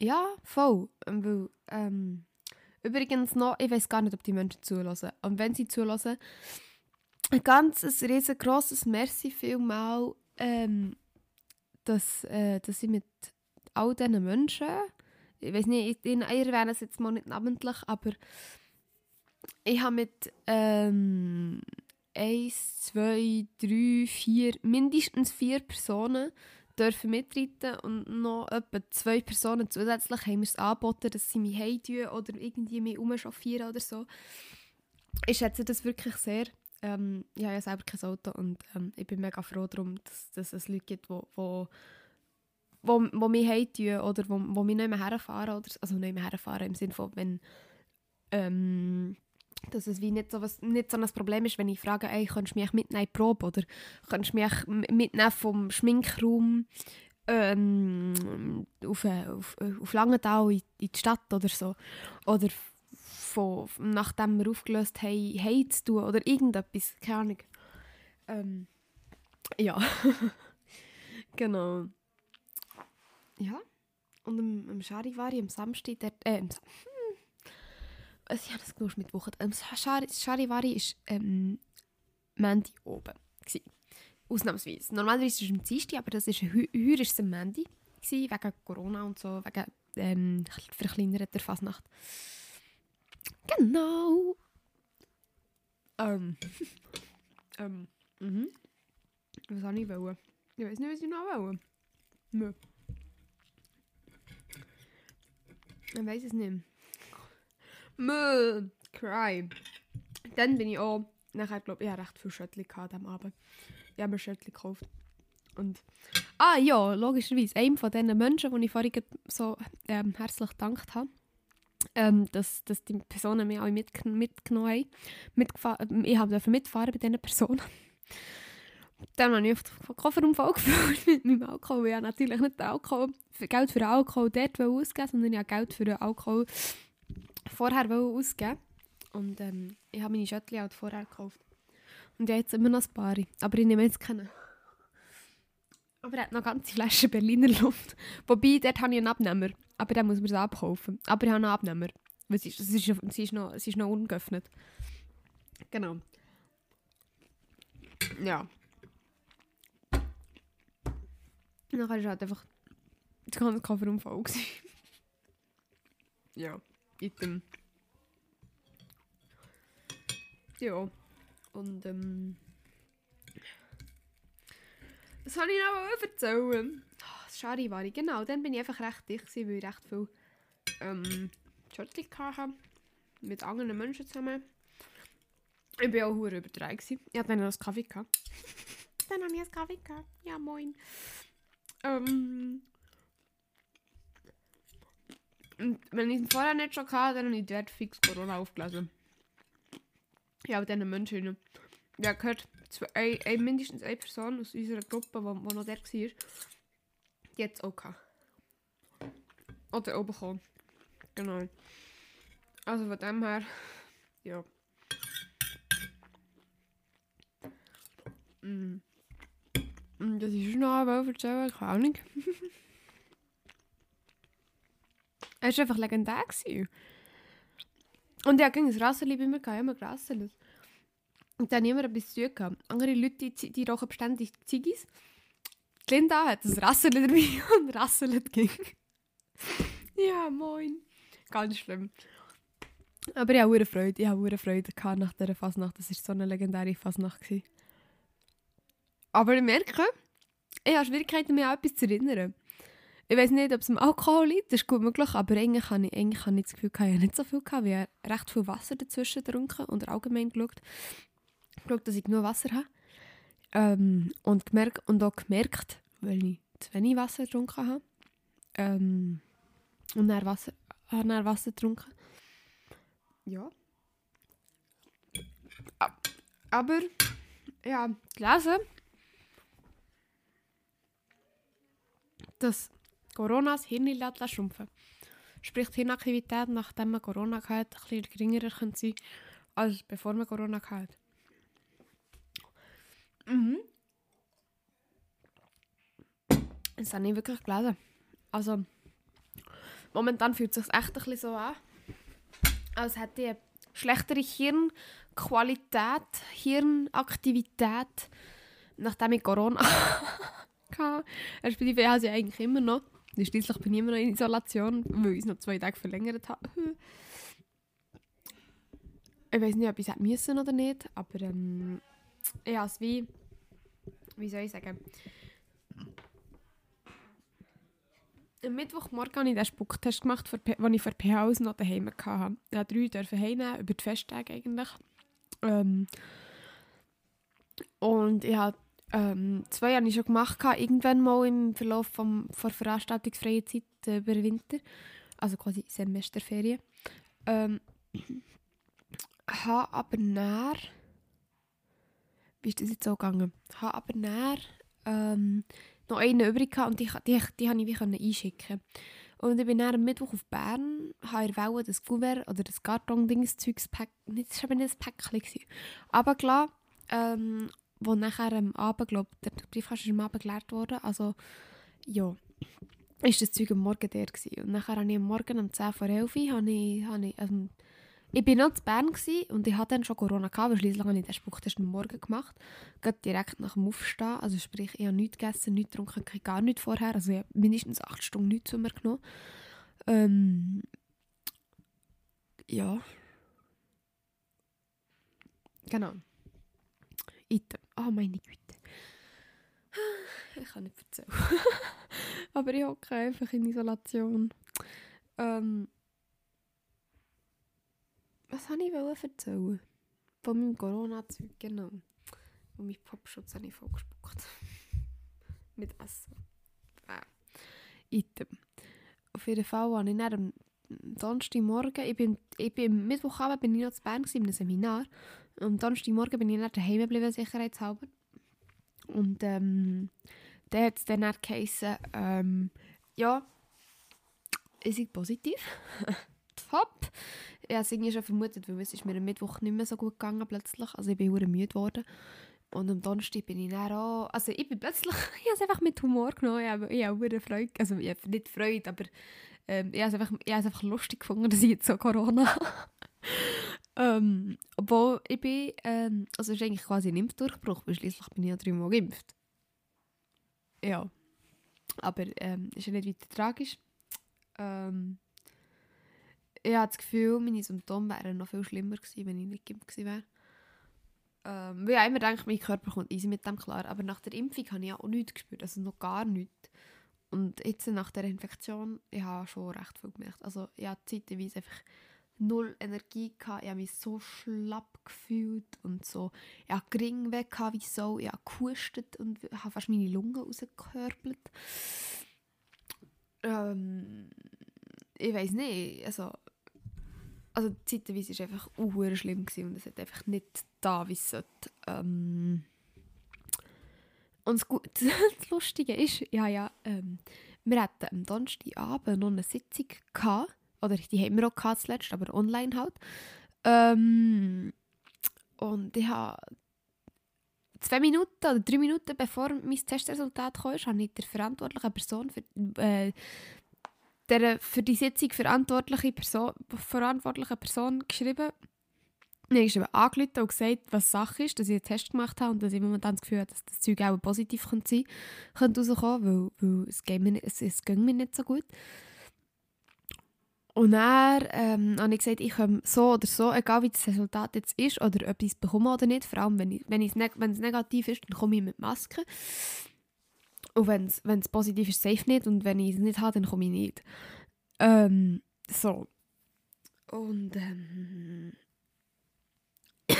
Ja, voll. Weil, ähm, Übrigens noch, ich weiß gar nicht, ob die Menschen zulassen. Und wenn sie zulassen, ein ganz riesengroßes Merci vielmal, ähm, dass, äh, dass ich mit all diesen Menschen, ich weiß nicht, ich, ich erwähne es jetzt mal nicht namentlich, aber ich habe mit ähm, eins, zwei, drei, vier, mindestens vier Personen dürfen mitreiten und noch etwa zwei Personen zusätzlich haben mir es angeboten, dass sie mich heimtun oder irgendwie mich umchauffieren oder so. Ich schätze das wirklich sehr. Ähm, ich habe ja selber kein Auto und ähm, ich bin mega froh darum, dass, dass es Leute gibt, die wo, wo, wo mich heimtun oder wo, wo mich nicht mehr herfahren. Oder, also nicht mehr herfahren im Sinne von, wenn ähm, dass es wie nicht so, was, nicht so ein Problem ist, wenn ich frage, ey, kannst du mich mitnehmen in die Probe oder kannst du mich mitnehmen vom Schminkraum ähm, auf, äh, auf, äh, auf Langenthal in, in die Stadt oder so. Oder von, nachdem wir aufgelöst haben, heim zu tun oder irgendetwas, keine Ahnung. Ähm, ja. genau. Ja. Und am, am Charivari, am Samstag, dort, äh, am, also ich habe das gewusst mit Wochen. Ähm, Charivari war ähm, Mandy oben. Gewesen. Ausnahmsweise. Normalerweise ist es am Dienstag, aber das ist heuer ist es am Mandy. Gewesen, wegen Corona und so, wegen ähm, verkleinerter Fasnacht. Genau. Ähm. ähm. Mhm. Was soll ich wollen? Ich weiß nicht, was ich noch wollen. Nö. Ich weiß es nicht. Mö, cry. Dann bin ich auch, nachher glaube ich, ich recht viel Schöttli gehabt am Abend. Ich habe mir Schöttli gekauft. Und, ah ja, logischerweise, einem von diesen Menschen, die ich vorhin so ähm, herzlich gedankt habe, ähm, dass, dass die Personen mich alle mit, mitgenommen haben. ich habe mitfahren bei diesen Personen. Dann habe ich auf den Kofferraum gefüllt mit meinem Alkohol. Ich habe natürlich nicht Alkohol, Geld für Alkohol dort ausgeben, sondern ich habe Geld für den Alkohol vorher ausgeben Und ähm, ich habe meine Schöttchen halt vorher gekauft. Und ich habe jetzt immer noch ein paar. Aber ich nehme jetzt keine. Aber er hat noch ganze Flaschen Berliner Luft. Wobei, dort habe ich einen Abnehmer. Aber dann muss man es abkaufen. Aber ich habe einen Abnehmer. Weil sie, sie, ist, sie, ist noch, sie ist noch ungeöffnet. Genau. Ja. Dann war halt einfach das ganze Kofferraum voll. ja item. Ja. Und ähm. Was soll ich noch erzählen? Oh, Charivari, genau. Dann bin ich einfach recht dicht, gewesen, weil ich recht viel ähm, Shortly hatte. Mit anderen Menschen zusammen. Ich war auch hure übertragen. Ich hatte dann noch einen Kaffee. Dann habe ich einen Kaffee. Gehabt. Ja, moin. Ähm, wenn ich es vorher nicht schon hatte, dann ich dort fix Corona aufgelesen. Ja, aber diesen Menschen. Ja, gehört zwei, ein, ein, mindestens eine Person aus unserer Gruppe, die noch der war, die jetzt auch gehabt. Oder oben bekommen. Genau. Also von dem her, ja. Mm. Das ist noch aber erzählen, keine Ahnung. Er war einfach legendär. Gewesen. Und er ging ein mir, ich habe immer gerasselt. Und dann niemand etwas zu tun Andere Leute, die, die rauchen beständig Ziggis. Die Linda hat ein Rasserli dabei und rasselt ging. ja, moin. Ganz schlimm. Aber ich habe Freude. Ich habe Freude gehabt nach dieser Fasnacht. Das war so eine legendäre Fasnacht. Aber ich merke, ich habe Schwierigkeiten, mich an etwas zu erinnern. Ich weiß nicht, ob es am Alkohol liegt, das ist gut möglich, aber eigentlich habe ich, eigentlich habe ich das Gefühl, ich habe nicht so viel gehabt, weil ich recht viel Wasser dazwischen getrunken und allgemein geschaut, geschaut dass ich genug Wasser habe. Ähm, und, gemerkt, und auch gemerkt, weil ich zu wenig Wasser getrunken habe. Ähm, und dann Wasser, habe dann Wasser getrunken. Ja. Aber, ja, gelesen, dass Corona das Hirn lässt schrumpfen Sprich, die Hirnaktivität, nachdem man Corona hatte, ein bisschen geringer kann sein als bevor man Corona hatte. Mhm. Das habe ich wirklich gelesen. Also, momentan fühlt es sich echt ein bisschen so an, als hätte ich eine schlechtere Hirnqualität, Hirnaktivität, nachdem ich Corona hatte. Respektive, ich habe sie eigentlich immer noch. Schließlich bin ich immer noch in Isolation, weil ich es noch zwei Tage verlängert habe. Ich weiß nicht, ob ich es müssen oder nicht, aber ähm, ich habe es wie, wie soll ich sagen, am Mittwochmorgen habe ich den Spucktest gemacht, den ich für PH aus noch daheim hatte. Ich durfte drei dürfen heimnehmen, über die Festtage eigentlich. Ähm, und ich habe ähm, zwei habe ich schon gemacht, irgendwann mal im Verlauf vom, der veranstaltungsfreien Zeit äh, über Winter. Also quasi Semesterferien. Ähm, habe aber näher. Wie ist das jetzt so gegangen? Habe aber näher ähm, noch einen übrig gehabt und die, die, die habe ich wie einschicken Und ich bin dann am Mittwoch auf Bern, habe Welle das Kuvert oder das Karton-Dings-Zeugs nicht, das war eben nicht ein Päckchen, runtergelassen, ähm, wo nachher am Abend, glaube der Briefkasten ist am Abend geleert worden, also ja, ist das Zeug am Morgen der gewesen. Und nachher habe ich am Morgen um 10 vor 11 Uhr, habe ich, habe ich, ähm, ich bin noch in Bern gewesen und ich hatte dann schon Corona gehabt, weil schliesslich habe ich den Spucktest am Morgen gemacht. Gerade direkt nach dem Aufstehen. Also sprich, ich habe nichts gegessen, nichts getrunken, gar nichts vorher. Also ich habe mindestens acht Stunden nichts zu mir genommen. Ähm, ja. Genau. Item. Oh meine Güte. Ich kann nicht erzählen. Aber ich hocke einfach in Isolation. Ähm, was wollte ich erzählen? Von meinem Corona-Zeug, genau. Und mein Popschutz habe ich vollgespuckt. Mit Essen. Äh. Item. Auf jeden Fall habe ich dann am Donnerstagmorgen, ich bin, ich bin Mittwochabend bin ich noch zu Bern in einem Seminar. Am Donnerstagmorgen bin ich dann daheim geblieben, sicherheitshalber. Und ähm, dann hat es dann auch geheißen, ähm, ja, ich sei positiv. Top. Ich habe es schon vermutet, weil es ist mir am Mittwoch nicht mehr so gut gegangen plötzlich. Also ich bin sehr müde geworden. Und am Donnerstag bin ich dann auch... Also ich bin plötzlich... Ich habe es einfach mit Humor genommen. Ich habe, ich Freude... Also ich habe nicht Freude, aber... Ähm, ich, habe einfach, ich habe es einfach lustig gefunden, dass ich jetzt so Corona habe. Ähm, obwohl ich bin... Ähm, also es ist eigentlich quasi ein Impfdurchbruch, weil schliesslich bin ich ja dreimal geimpft. Ja. Aber ähm, ist ja nicht weiter tragisch. Ähm, ich habe das Gefühl, meine Symptome wären noch viel schlimmer gewesen, wenn ich nicht geimpft gewesen wäre. Ähm, weil ich immer denke, mein Körper kommt easy mit dem klar. Aber nach der Impfung habe ich ja auch nichts gespürt, also noch gar nichts. Und jetzt nach der Infektion, ich habe schon recht viel gemerkt. Also ich hatte zeitweise einfach null Energie, gehabt. ich habe mich so schlapp gefühlt und so. Ich hatte Gring weg, gehabt wie so. ich habe gehustet und habe fast meine Lungen rausgekörpelt. Ähm, ich weiß nicht, also also zeitweise war es einfach unhuere schlimm und es hat einfach nicht da, wie es sollte. Ähm, und das, Gu- das Lustige ist, ja, ja, ähm, wir hatten am Donnerstagabend noch eine Sitzung gehabt, oder die haben wir auch gehabt zuletzt, aber online halt. Ähm, und ich habe zwei Minuten oder drei Minuten bevor mein Testresultat kam, habe ich der verantwortlichen Person für, äh, der für die Sitzung verantwortliche Person, verantwortliche Person geschrieben. Nein, geschrieben, angerufen und gesagt, was Sache ist, dass ich einen Test gemacht habe und dass ich momentan das Gefühl habe, dass das Zeug auch positiv könnte sein könnte rauskommen, weil, weil es, geht mir, es, es ging mir nicht so gut. Und dann ähm, habe ich gesagt, ich komme so oder so, egal wie das Resultat jetzt ist oder ob ich es bekomme oder nicht, vor allem wenn, wenn, ich, wenn es negativ ist, dann komme ich mit Maske. Und wenn es wenn es positiv ist, safe nicht. Und wenn ich es nicht habe, dann komme ich nicht. Ähm, so. Und ähm,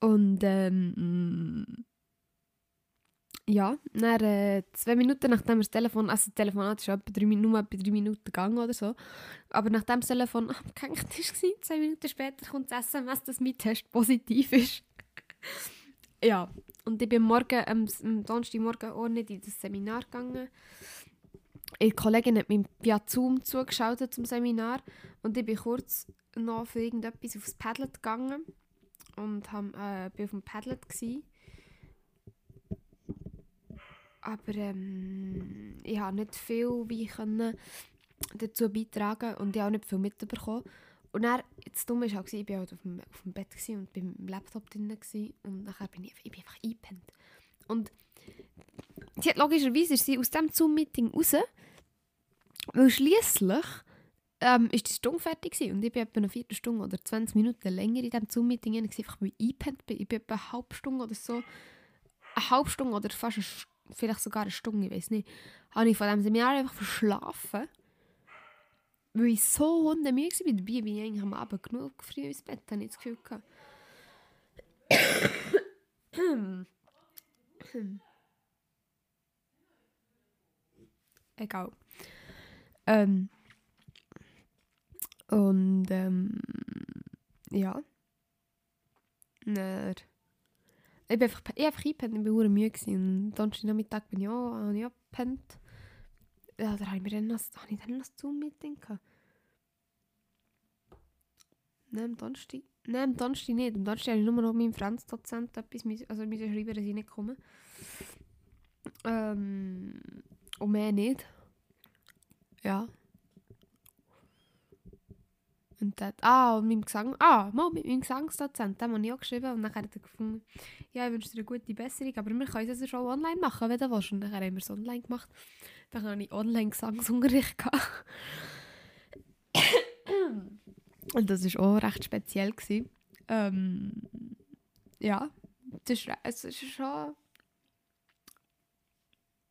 und ähm, ja, dann, äh, zwei Minuten nachdem das Telefon, also das Telefonat ist nur etwa drei Minuten gegangen oder so, aber nachdem das Telefon abgehängt war, zwei Minuten später kommt das SMS, dass mein Test positiv ist. ja, und ich bin morgen, ähm, am Donnerstagmorgen auch nicht in das Seminar gegangen. Eine Kollegin hat mir via Zoom zugeschaltet zum Seminar und ich bin kurz noch für irgendetwas aufs Padlet gegangen und hab, äh, bin auf dem Padlet gewesen aber ähm, ich habe nicht viel wie können dazu beitragen und ich habe auch nicht viel mitbekommen. Und dann, das Dumme war ich war halt auf dem, auf dem Bett und beim Laptop drin und nachher bin ich, ich bin einfach eingepennt. Und sie hat logischerweise sie aus diesem Zoom-Meeting raus, weil schliesslich ähm, ist die Stunde fertig gewesen. und ich bin etwa eine Viertelstunde oder 20 Minuten länger in diesem Zoom-Meeting, einfach weil ich eingepennt bin. Ich bin etwa eine halbe Stunde oder so, eine halbe Stunde oder fast eine Stunde vielleicht sogar eine Stunde, ich weiß nicht, habe ich von diesem Seminar einfach verschlafen. Weil ich so hundemüde war. Dabei bin ich eigentlich am Abend genug früh ins Bett, habe ich das Gefühl gehabt. Egal. Ähm, und ähm, ja. Dann ich bin einfach, ich einfach eingepennt, ich war sehr müde. Und Donnerstag Nachmittag bin ich auch, habe ich auch. Ja, da habe ich dann noch, habe ich dann noch Zoom-Meeting gehabt. Nein, am Donnerstag, nein, am Donnerstag nicht. Am Donnerstag habe ich nur noch meinem Franz-Dozent etwas also müssen schreiben, dass ich. Ähm, und mehr nicht. Ja. Und dort, ah, und meinem Gesang, ah, mal mit meinem Gesangsdozent, den habe ich auch geschrieben und dann hat er gefunden, ja, ich wünsche dir eine gute Besserung, aber wir können es schon online machen, wenn du willst. Und dann haben wir es online gemacht. Dann hatte ich online Gesangsunterricht. und das war auch recht speziell. Gewesen. Ähm, ja, das ist, es ist schon...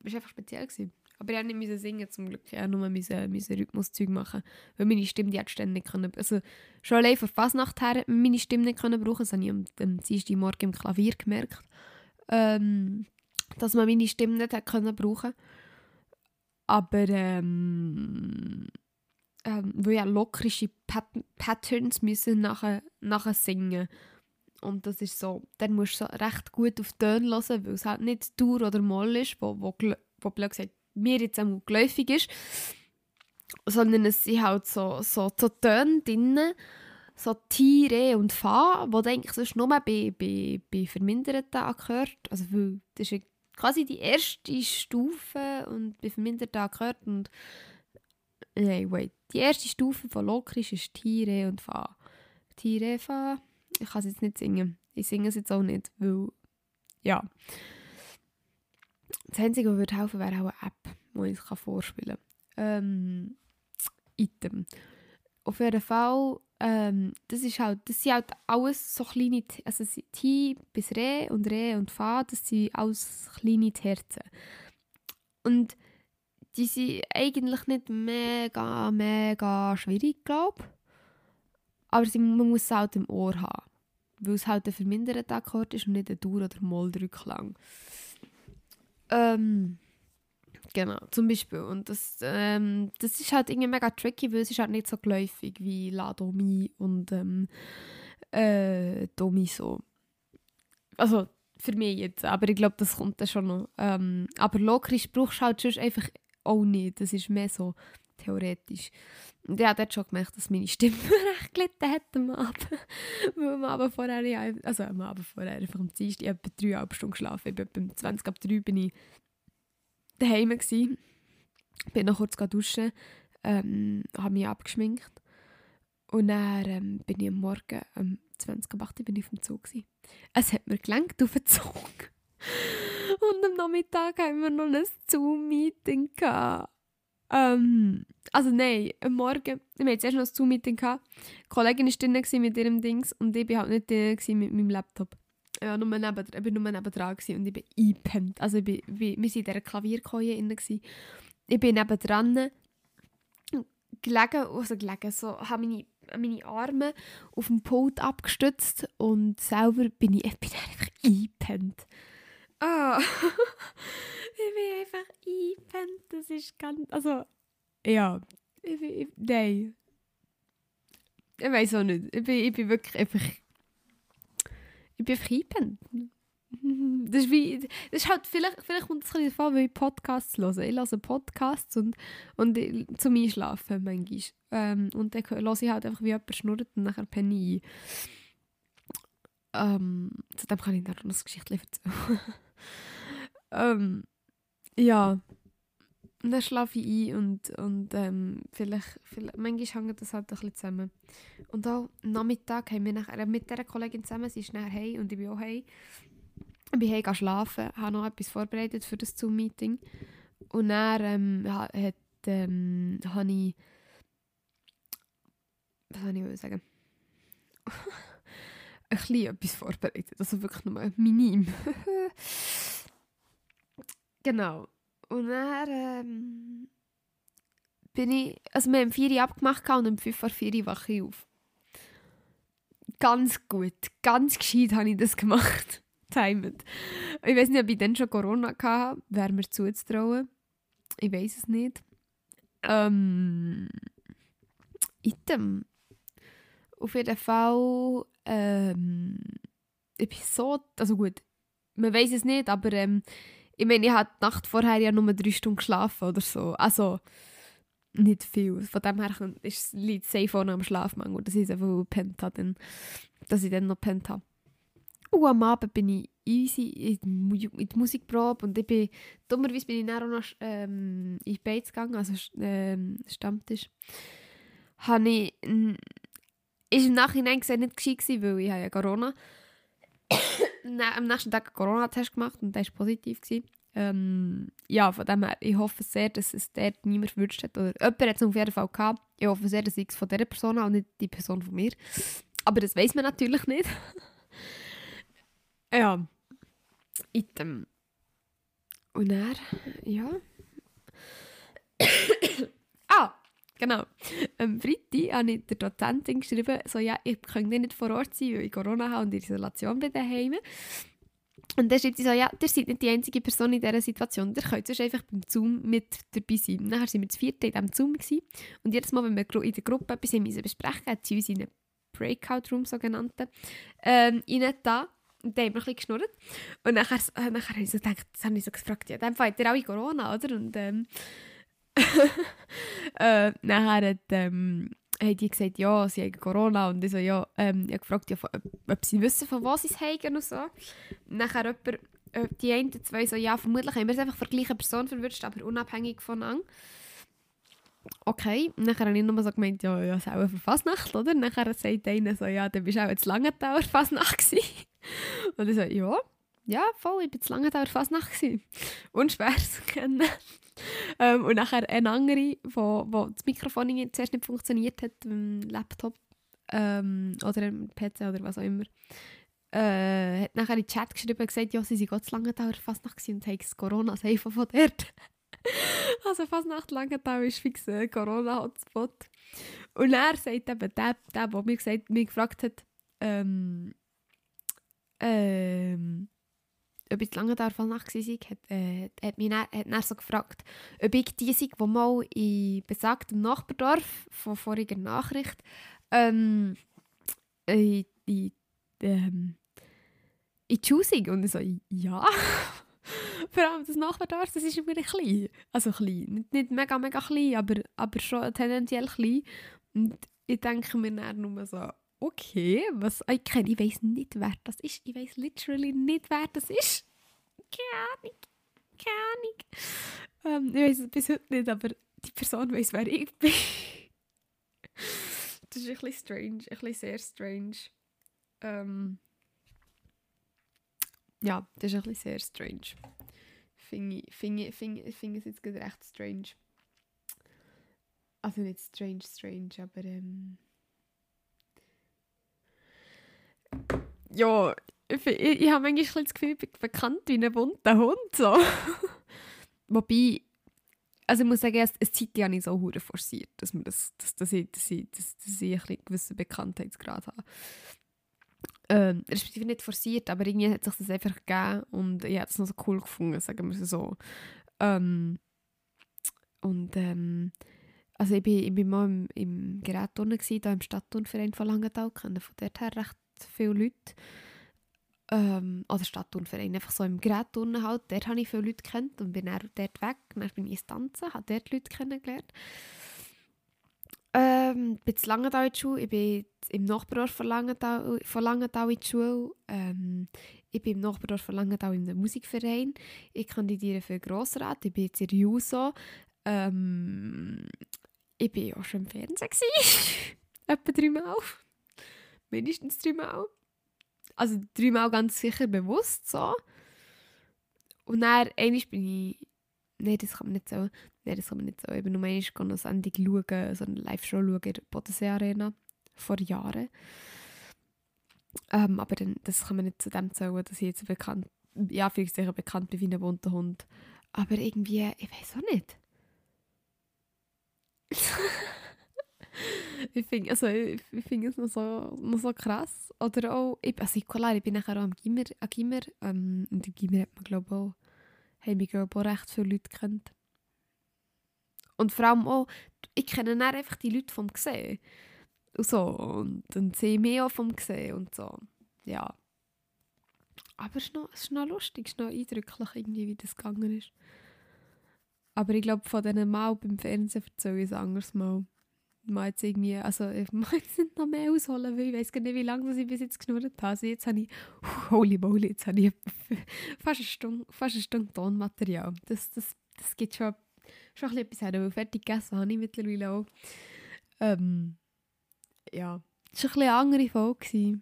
Es war einfach speziell. Gewesen. Aber ich musste nicht singen zum Glück. Ich nur mein Rhythmuszeug machen. Weil meine Stimme, die hat ständig können. Also schon allein vor Fasnacht her meine Stimme nicht können brauchen. Das habe ich am, am Dienstagmorgen im Klavier gemerkt. Ähm, dass man meine Stimme nicht hat können brauchen Aber ähm, ähm, weil ja lockerische Pat Patterns müssen nachher, nachher singen und das ist so, dann musst du so recht gut auf Töne hören, weil es halt nicht Dur oder Moll ist, wo, wo, wo blöd gesagt mir jetzt auch geläufig ist, sondern es sind halt so, so, so Töne drin, so Tiere und Fa, wo denke ich sonst nur bei, bei, bei verminderten Akkorden, also weil das ist quasi die erste Stufe und bei verminderten Akkorden und nein, wait, die erste Stufe von Lokrisch ist Tiere und Fa. Tiere, Fa, ich kann es jetzt nicht singen. Ich singe es jetzt auch nicht, weil, ja. Das Einzige, was würde helfen, wäre auch eine App, die ich vorspielen kann. Ähm, Item. Auf jeden Fall, ähm, das, ist halt, das sind halt alles so kleine, also T bis Re und Re und Fa, das sind alles kleine Herzen. Und die sind eigentlich nicht mega, mega schwierig, glaube ich. Aber sie, man muss es halt im Ohr haben. Weil es halt ein verminderter Akkord ist und nicht ein Dur- oder Moll-Drückklang. Ähm, genau, zum Beispiel. Und das, ähm, das ist halt irgendwie mega tricky, weil es ist halt nicht so geläufig wie La Domi und ähm, äh, Domi so. Also für mich jetzt, aber ich glaube, das kommt dann schon noch. Ähm, aber Lokrisch brauchst du halt sonst einfach auch nicht. Das ist mehr so theoretisch. Und ich habe dort schon gemerkt, dass meine Stimme recht gelitten hat am Abend. Weil am Abend vorher, also am Abend vorher, einfach am Dienstag, ich habe etwa dreieinhalb Stunden geschlafen. Ich bin etwa 20 ab 3 bin ich daheim gewesen. Bin noch kurz duschen, ähm, habe mich abgeschminkt. Und dann ähm, bin ich am Morgen, um 20 ab 8 bin ich auf dem Zug. Gewesen. Es hat mir gelenkt auf den Zug. Und am Nachmittag haben wir noch ein Zoom-Meeting gehabt ähm, also nein, am Morgen, wir hatten zuerst noch ein Zoom-Meeting. Die Kollegin war drin mit ihrem Dings und ich war halt nicht drin mit meinem Laptop. Ja, ich war nur nebendran und ich bin eingepennt. Also ich bin, wir waren in dieser Klavierkeule drin. Ich bin nebendran gelegen, also gelegen, so, habe meine, meine Arme auf dem Pult abgestützt und selber bin ich, ich bin einfach eingepennt. Ah. ich bin einfach eingepennt. Das ist ganz. Also, ja. Ich bin. Ich, nein. Ich weiß auch nicht. Ich bin, ich bin wirklich einfach. Ich bin einfach eingepennt. Das ist, wie, das ist halt, vielleicht, vielleicht kommt es ein bisschen vor, ich Podcasts höre. Ich höre Podcasts und, und ich, zum Einschlafen manchmal. Ähm, und dann höre ich halt einfach, wie jemand schnurrt und nachher penne ich ähm, zu dem kann ich noch eine Geschichte erzählen. ähm, ja, und dann schlafe ich ein und, und ähm, vielleicht, vielleicht, manchmal hängt das halt ein bisschen zusammen. Und auch am Nachmittag haben wir nachher, mit dieser Kollegin zusammen, sie ist nachher hey und ich bin auch hey. Ich bin hey schlafen, habe noch etwas vorbereitet für das Zoom-Meeting. Und dann ähm, hat, ähm, habe ich, was soll ich sagen? bisschen etwas vorbereitet. Also wirklich nur minim. genau. Und dann ähm, bin ich, also wir haben 4 Uhr abgemacht und um 5 vor 4 Uhr wache ich auf. Ganz gut, ganz gescheit habe ich das gemacht. Timed. Ich weiß nicht, ob ich dann schon Corona hatte, wäre mir zuzutrauen. Ich weiß es nicht. Ähm, Item. Auf jeden Fall ähm, so, also gut, man weiß es nicht, aber ähm, ich meine, ich habe die Nacht vorher ja nur drei Stunden geschlafen oder so. Also nicht viel. Von dem her ist, liegt es safe auch noch am Schlafmangel, dass ich einfach gepennt habe, dann, dass ich dann noch gepennt habe. Und am Abend bin ich easy in die Musikprobe und ich bin, dummerweise bin ich dann auch noch ähm, in die Beiz gegangen, also ähm, Stammtisch. Habe ich ist im Nachhinein gesehen nicht gescheit gewesen, weil ich ja Corona am nächsten Tag einen Corona-Test gemacht und der war positiv. Gewesen. Ähm, ja, von dem her, ich hoffe sehr, dass es dort niemand gewünscht hat. Oder jemand hat es auf jeden Fall gehabt. Ich hoffe sehr, dass ich es von dieser Person und nicht die Person von mir. Aber das weiß man natürlich nicht. ja. Item. Und er, ja. Genau. Am Freitag habe ich der Dozentin geschrieben, so, ja, ich könnte nicht vor Ort sein, weil ich Corona habe und in Isolation bin daheim. Und dann schreibt sie so, ja, ihr seid nicht die einzige Person in dieser Situation, ihr könnt sonst einfach beim Zoom mit dabei sein. Und dann waren wir das vierte in diesem Zoom. Gewesen. Und jedes Mal, wenn wir in der Gruppe etwas besprechen hat sie uns in einen Breakout-Room, sogenannten, ähm, rein da. Und dann haben wir ein bisschen geschnurrt. Und nachher, äh, nachher habe ich so gedacht, das habe ich so gefragt, ja, dann fällt ihr alle Corona, oder? Und ähm, äh, nachher hat, ähm, haben die gesagt, ja, sie haben Corona. Und ich so, ja, ähm, ich habe gefragt, ja, ob sie wissen, von was sie es haben und so. Nachher jemand, äh, die einen zwei so, ja, vermutlich haben wir es einfach von der gleichen Person verwünscht, aber unabhängig voneinander. Okay, und dann habe ich nur so gemeint, ja, ja, ist auch eine Fasnacht, oder? Und dann sagt einer so, ja, dann bist du auch jetzt lange Dauer Fasnacht gewesen. Und ich so, ja, ja, voll, ich war zu lange Dauer Fasnacht gewesen. Unschwer zu kennen. Ähm, und nachher eine andere, wo, wo das Mikrofon zuerst nicht funktioniert hat, im Laptop ähm, oder im PC oder was auch immer, äh, hat nachher in den Chat geschrieben und gesagt, ja, sie sind Gott lange Dauer fast nach und haben das Corona-Safe von dort. also fast nach Langenthal ist fix ein Corona-Hotspot. Und er sagt eben, der, der, der mir, gesagt, mir gefragt hat, ähm, ähm, ob ich lange da Nacht war, hat, äh, hat mich dann, hat dann so gefragt, ob ich die sei, die mal in besagtem Nachbardorf von voriger Nachricht ähm, in, in, ähm, in die Und ich so, ja. Vor allem das Nachbardorf, das ist immer klein. Also klein. Nicht, nicht mega, mega klein, aber, aber schon tendenziell klein. Und ich denke mir dann nur so, okay, was ich kenne, ich weiß nicht, wer das ist. Ich weiß literally nicht, wer das ist. Keine Ahnung. Keine Ahnung. Ähm, ich weiß es bis heute nicht, aber die Person weiß, wer ich bin. das ist ein bisschen strange, ein bisschen sehr strange. Ähm, ja, das ist ein bisschen sehr strange. Finde ich, finde, finde, finde es jetzt gerade recht strange. Also nicht strange, strange, aber ähm, ja, ich, ich, habe manchmal das Gefühl, ich bin bekannt wie ein bunter Hund. So. Wobei, also ich muss sagen, es Zeit ja nicht so hure forciert, dass, man das, dass, dass, ich, dass, ich, dass, dass ich einen gewissen Bekanntheitsgrad habe. Ähm, respektive nicht forciert, aber irgendwie hat sich das einfach gegeben und ich habe es noch so cool gefunden, sagen wir es so. Ähm, und ähm, also ich bin mal im, im Gerätturnen gsi, da im Stadtturnverein von Langenthal, von dort her recht viele Leute. Ähm, oder Stadtturnverein, einfach so im Gerätturnen halt, dort habe ich viele Leute kennt und bin dann dort weg, dann bin ich ins Tanzen, habe dort Leute kennengelernt. Ähm, bin zu Langenthal in die Schule, ich bin im Nachbardorf von Langenthal, von Langenthal in die Schule. Ähm, ich bin im Nachbardorf von Langenthal in einem Musikverein. Ich kandidiere für Grossrat, ich bin jetzt in Juso. Ähm, ich war auch schon im Fernsehen. Etwa dreimal. Mindestens dreimal. Also dreimal ganz sicher bewusst so. Und dann, einmal bin ich... Nein, das kann man nicht so. Nein, das kann man nicht so. Ich bin nur einmal eine Sendung schauen, so eine Live-Show schauen in der Bodensee Arena. Vor Jahren. Ähm, aber dann, das kann man nicht zu dem zählen, dass ich jetzt bekannt... Ja, vielleicht sicher bekannt bin wie ein bunter Hund. Aber irgendwie, ich weiß auch nicht. ich finde also, find es noch so, noch so krass. Oder auch, ich, also ich, klar, ich bin nachher auch am Gimmer, am Gimmer ähm, und im Gimmer hat man glaube ich auch, haben mich glaube auch recht viele Leute kennt. Und vor allem auch, ich kenne dann einfach die Leute vom Gesehen. Und so, und dann sehe ich mich auch vom Gesehen und so. Ja. Aber es ist noch, es ist noch lustig, es ist noch eindrücklich irgendwie, wie das gegangen ist. Aber ich glaube, von diesen Mal beim Fernsehen erzähle ich es anders mal. Mal jetzt irgendwie, also ich muss jetzt noch mehr ausholen, weil ich weiß gar nicht, wie lange ich bis jetzt geschnurrt habe. Also jetzt habe ich, holy moly, jetzt habe ich fast eine Stunde, fast eine Stunde Tonmaterial. Das, das, das gibt schon, schon ein bisschen etwas her, fertig gegessen habe ich mittlerweile auch. Ähm, ja, es war ein bisschen eine andere Folge.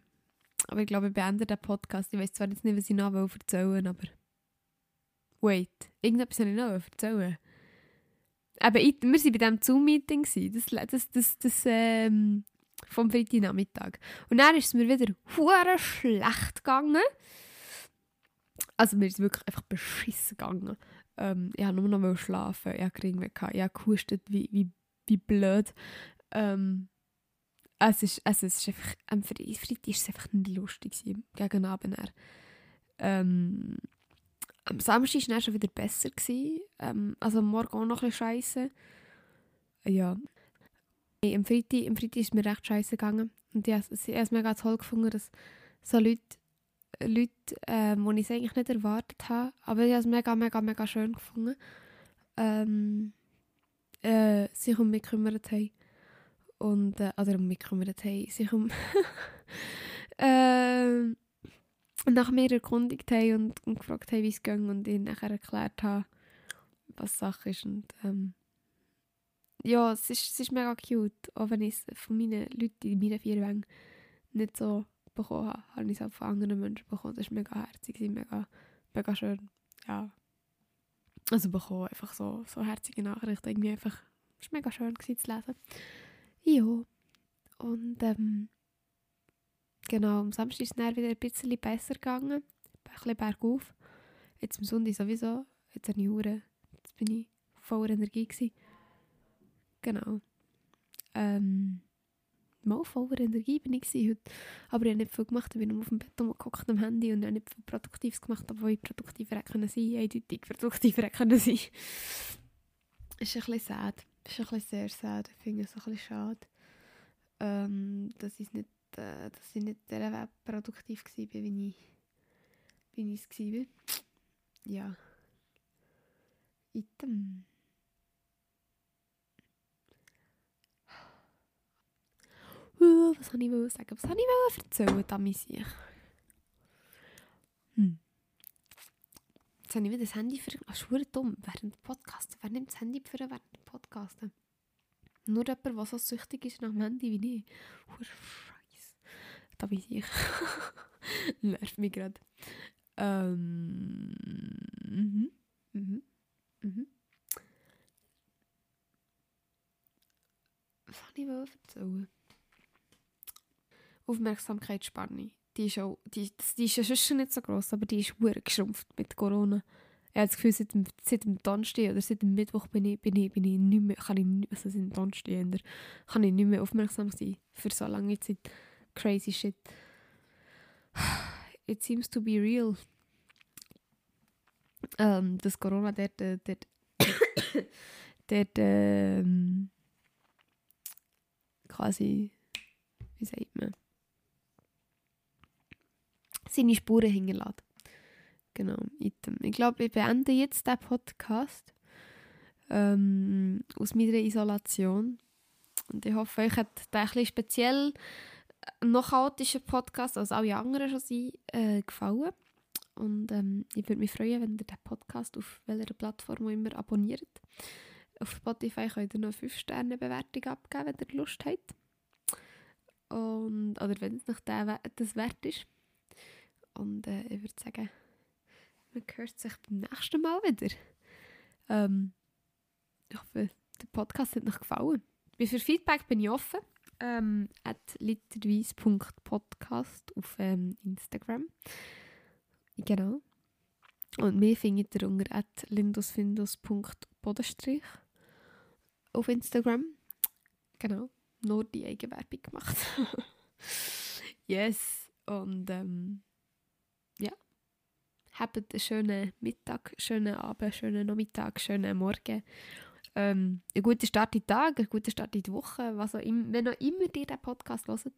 Aber ich glaube, ich beende den Podcast. Ich weiß zwar jetzt nicht, was ich noch erzählen will, aber... Wait, irgendetwas soll ich noch erzählen. Aber ich, wir waren bei diesem Zoom-Meeting, das, das, das, das ähm, vom Freitagnachmittag. Und dann ist es mir wieder hure schlecht gegangen. Also mir ist es wirklich einfach beschissen gegangen. Ähm, ich habe nur noch schlafen, ich habe irgendwie ich habe gehustet wie, wie, wie blöd. Ähm, es ist, also es ist einfach, am Freitag ist es einfach nicht lustig gegen Abend. Ähm, am Samstag war es schon wieder besser. Ähm, also am Morgen auch noch ein bisschen scheiße. Ja. Hey, am, Freitag, am Freitag ist mir recht scheiße gegangen. Und ich habe es mega toll gefunden, dass so Leute, Leute ähm, die ich es eigentlich nicht erwartet habe, aber ich habe es mega, mega, mega schön gefunden, ähm, äh, sich um mich gekümmert haben. Und, äh, oder um mich gekümmert haben, sich um... äh, nach mir erkundigt haben und, und gefragt haben, wie es geht und ihnen nachher erklärt habe, was Sache ist. Und, ähm, ja, es ist, es ist mega cute, auch wenn ich es von meinen Leuten in meinen vier Wängen nicht so bekommen habe, habe ich es auch von anderen Menschen bekommen. Das war mega herzig, mega, mega schön. Ja. Also bekommen einfach so, so herzige Nachrichten. Irgendwie einfach, es war mega schön gewesen, zu lesen. Ja. Und ähm, Genau, am Samstag ist es wieder ein bisschen besser gegangen. Ein bisschen bergauf. Jetzt am Sonntag sowieso. Jetzt habe ich Uhren. Jetzt bin ich voller Energie gewesen. Genau. Ähm, mal voller Energie bin ich heute. Aber ich habe nicht viel gemacht. Ich bin nur auf dem Bett gekocht am Handy und habe nicht viel Produktives gemacht, obwohl ich produktiver hätte können. Eindeutig produktiver hätte können sein. Ist ein bisschen sad. Ist ein bisschen sehr sad. Ich finde es ein bisschen schade. Ähm, dass ich es nicht äh, dass ich nicht der Web produktiv war, wie ich, wie ich es war. Ja. Item. Uh, was soll ich sagen? Was soll ich erzählen, damit? Hm. Jetzt habe ich wieder das Handy für... Ach, schwere dumm. Während dem Podcast. Wer nimmt das Handy für während dem Podcast? Nur jemand, der so süchtig ist nach dem Handy wie ich da bin ich. Nervt mich gerade. Ähm, mhm. Mhm. Mhm. Was soll ich erzählen? Aufmerksamkeitsspanne. Die ist, auch, die, die ist ja schon nicht so groß, aber die ist sehr geschrumpft mit Corona. Ich habe das Gefühl, seit dem, seit dem Donnerstag oder seit dem Mittwoch bin ich, bin ich, bin ich nicht mehr, kann ich nicht, also seit dem Donnerstag kann ich nicht mehr aufmerksam sein für so lange Zeit crazy shit. it seems to be real. Ähm, dass Corona dort, dort, dort ähm, quasi, wie sagt man, seine Spuren hinterlässt. Genau. Ich glaube, ich beende jetzt den Podcast ähm, aus meiner Isolation. Und ich hoffe, euch hat der ein bisschen speziell noch chaotischer Podcast, als alle anderen schon sind, äh, gefallen. Und ähm, ich würde mich freuen, wenn ihr den Podcast auf welcher Plattform auch immer abonniert. Auf Spotify könnt ihr noch 5-Sterne-Bewertung abgeben, wenn ihr Lust habt. Und, oder wenn es noch das wert ist. Und äh, ich würde sagen, man hört sich beim nächsten Mal wieder. Ähm, ich hoffe, der Podcast hat euch gefallen. Wie für Feedback bin ich offen. Ähm, auf ähm, Instagram. Genau. Und mehr findet ihr unter lindosfindus.bodenstrich auf Instagram. Genau. Nur die Eigenwerbung gemacht. yes. Und ähm, ja. Habt einen schönen Mittag, schönen Abend, schönen Nachmittag, schönen Morgen. Ähm, einen guten Start in den Tag, einen guten Start in die Woche, was auch immer, wenn auch immer ihr den Podcast hört.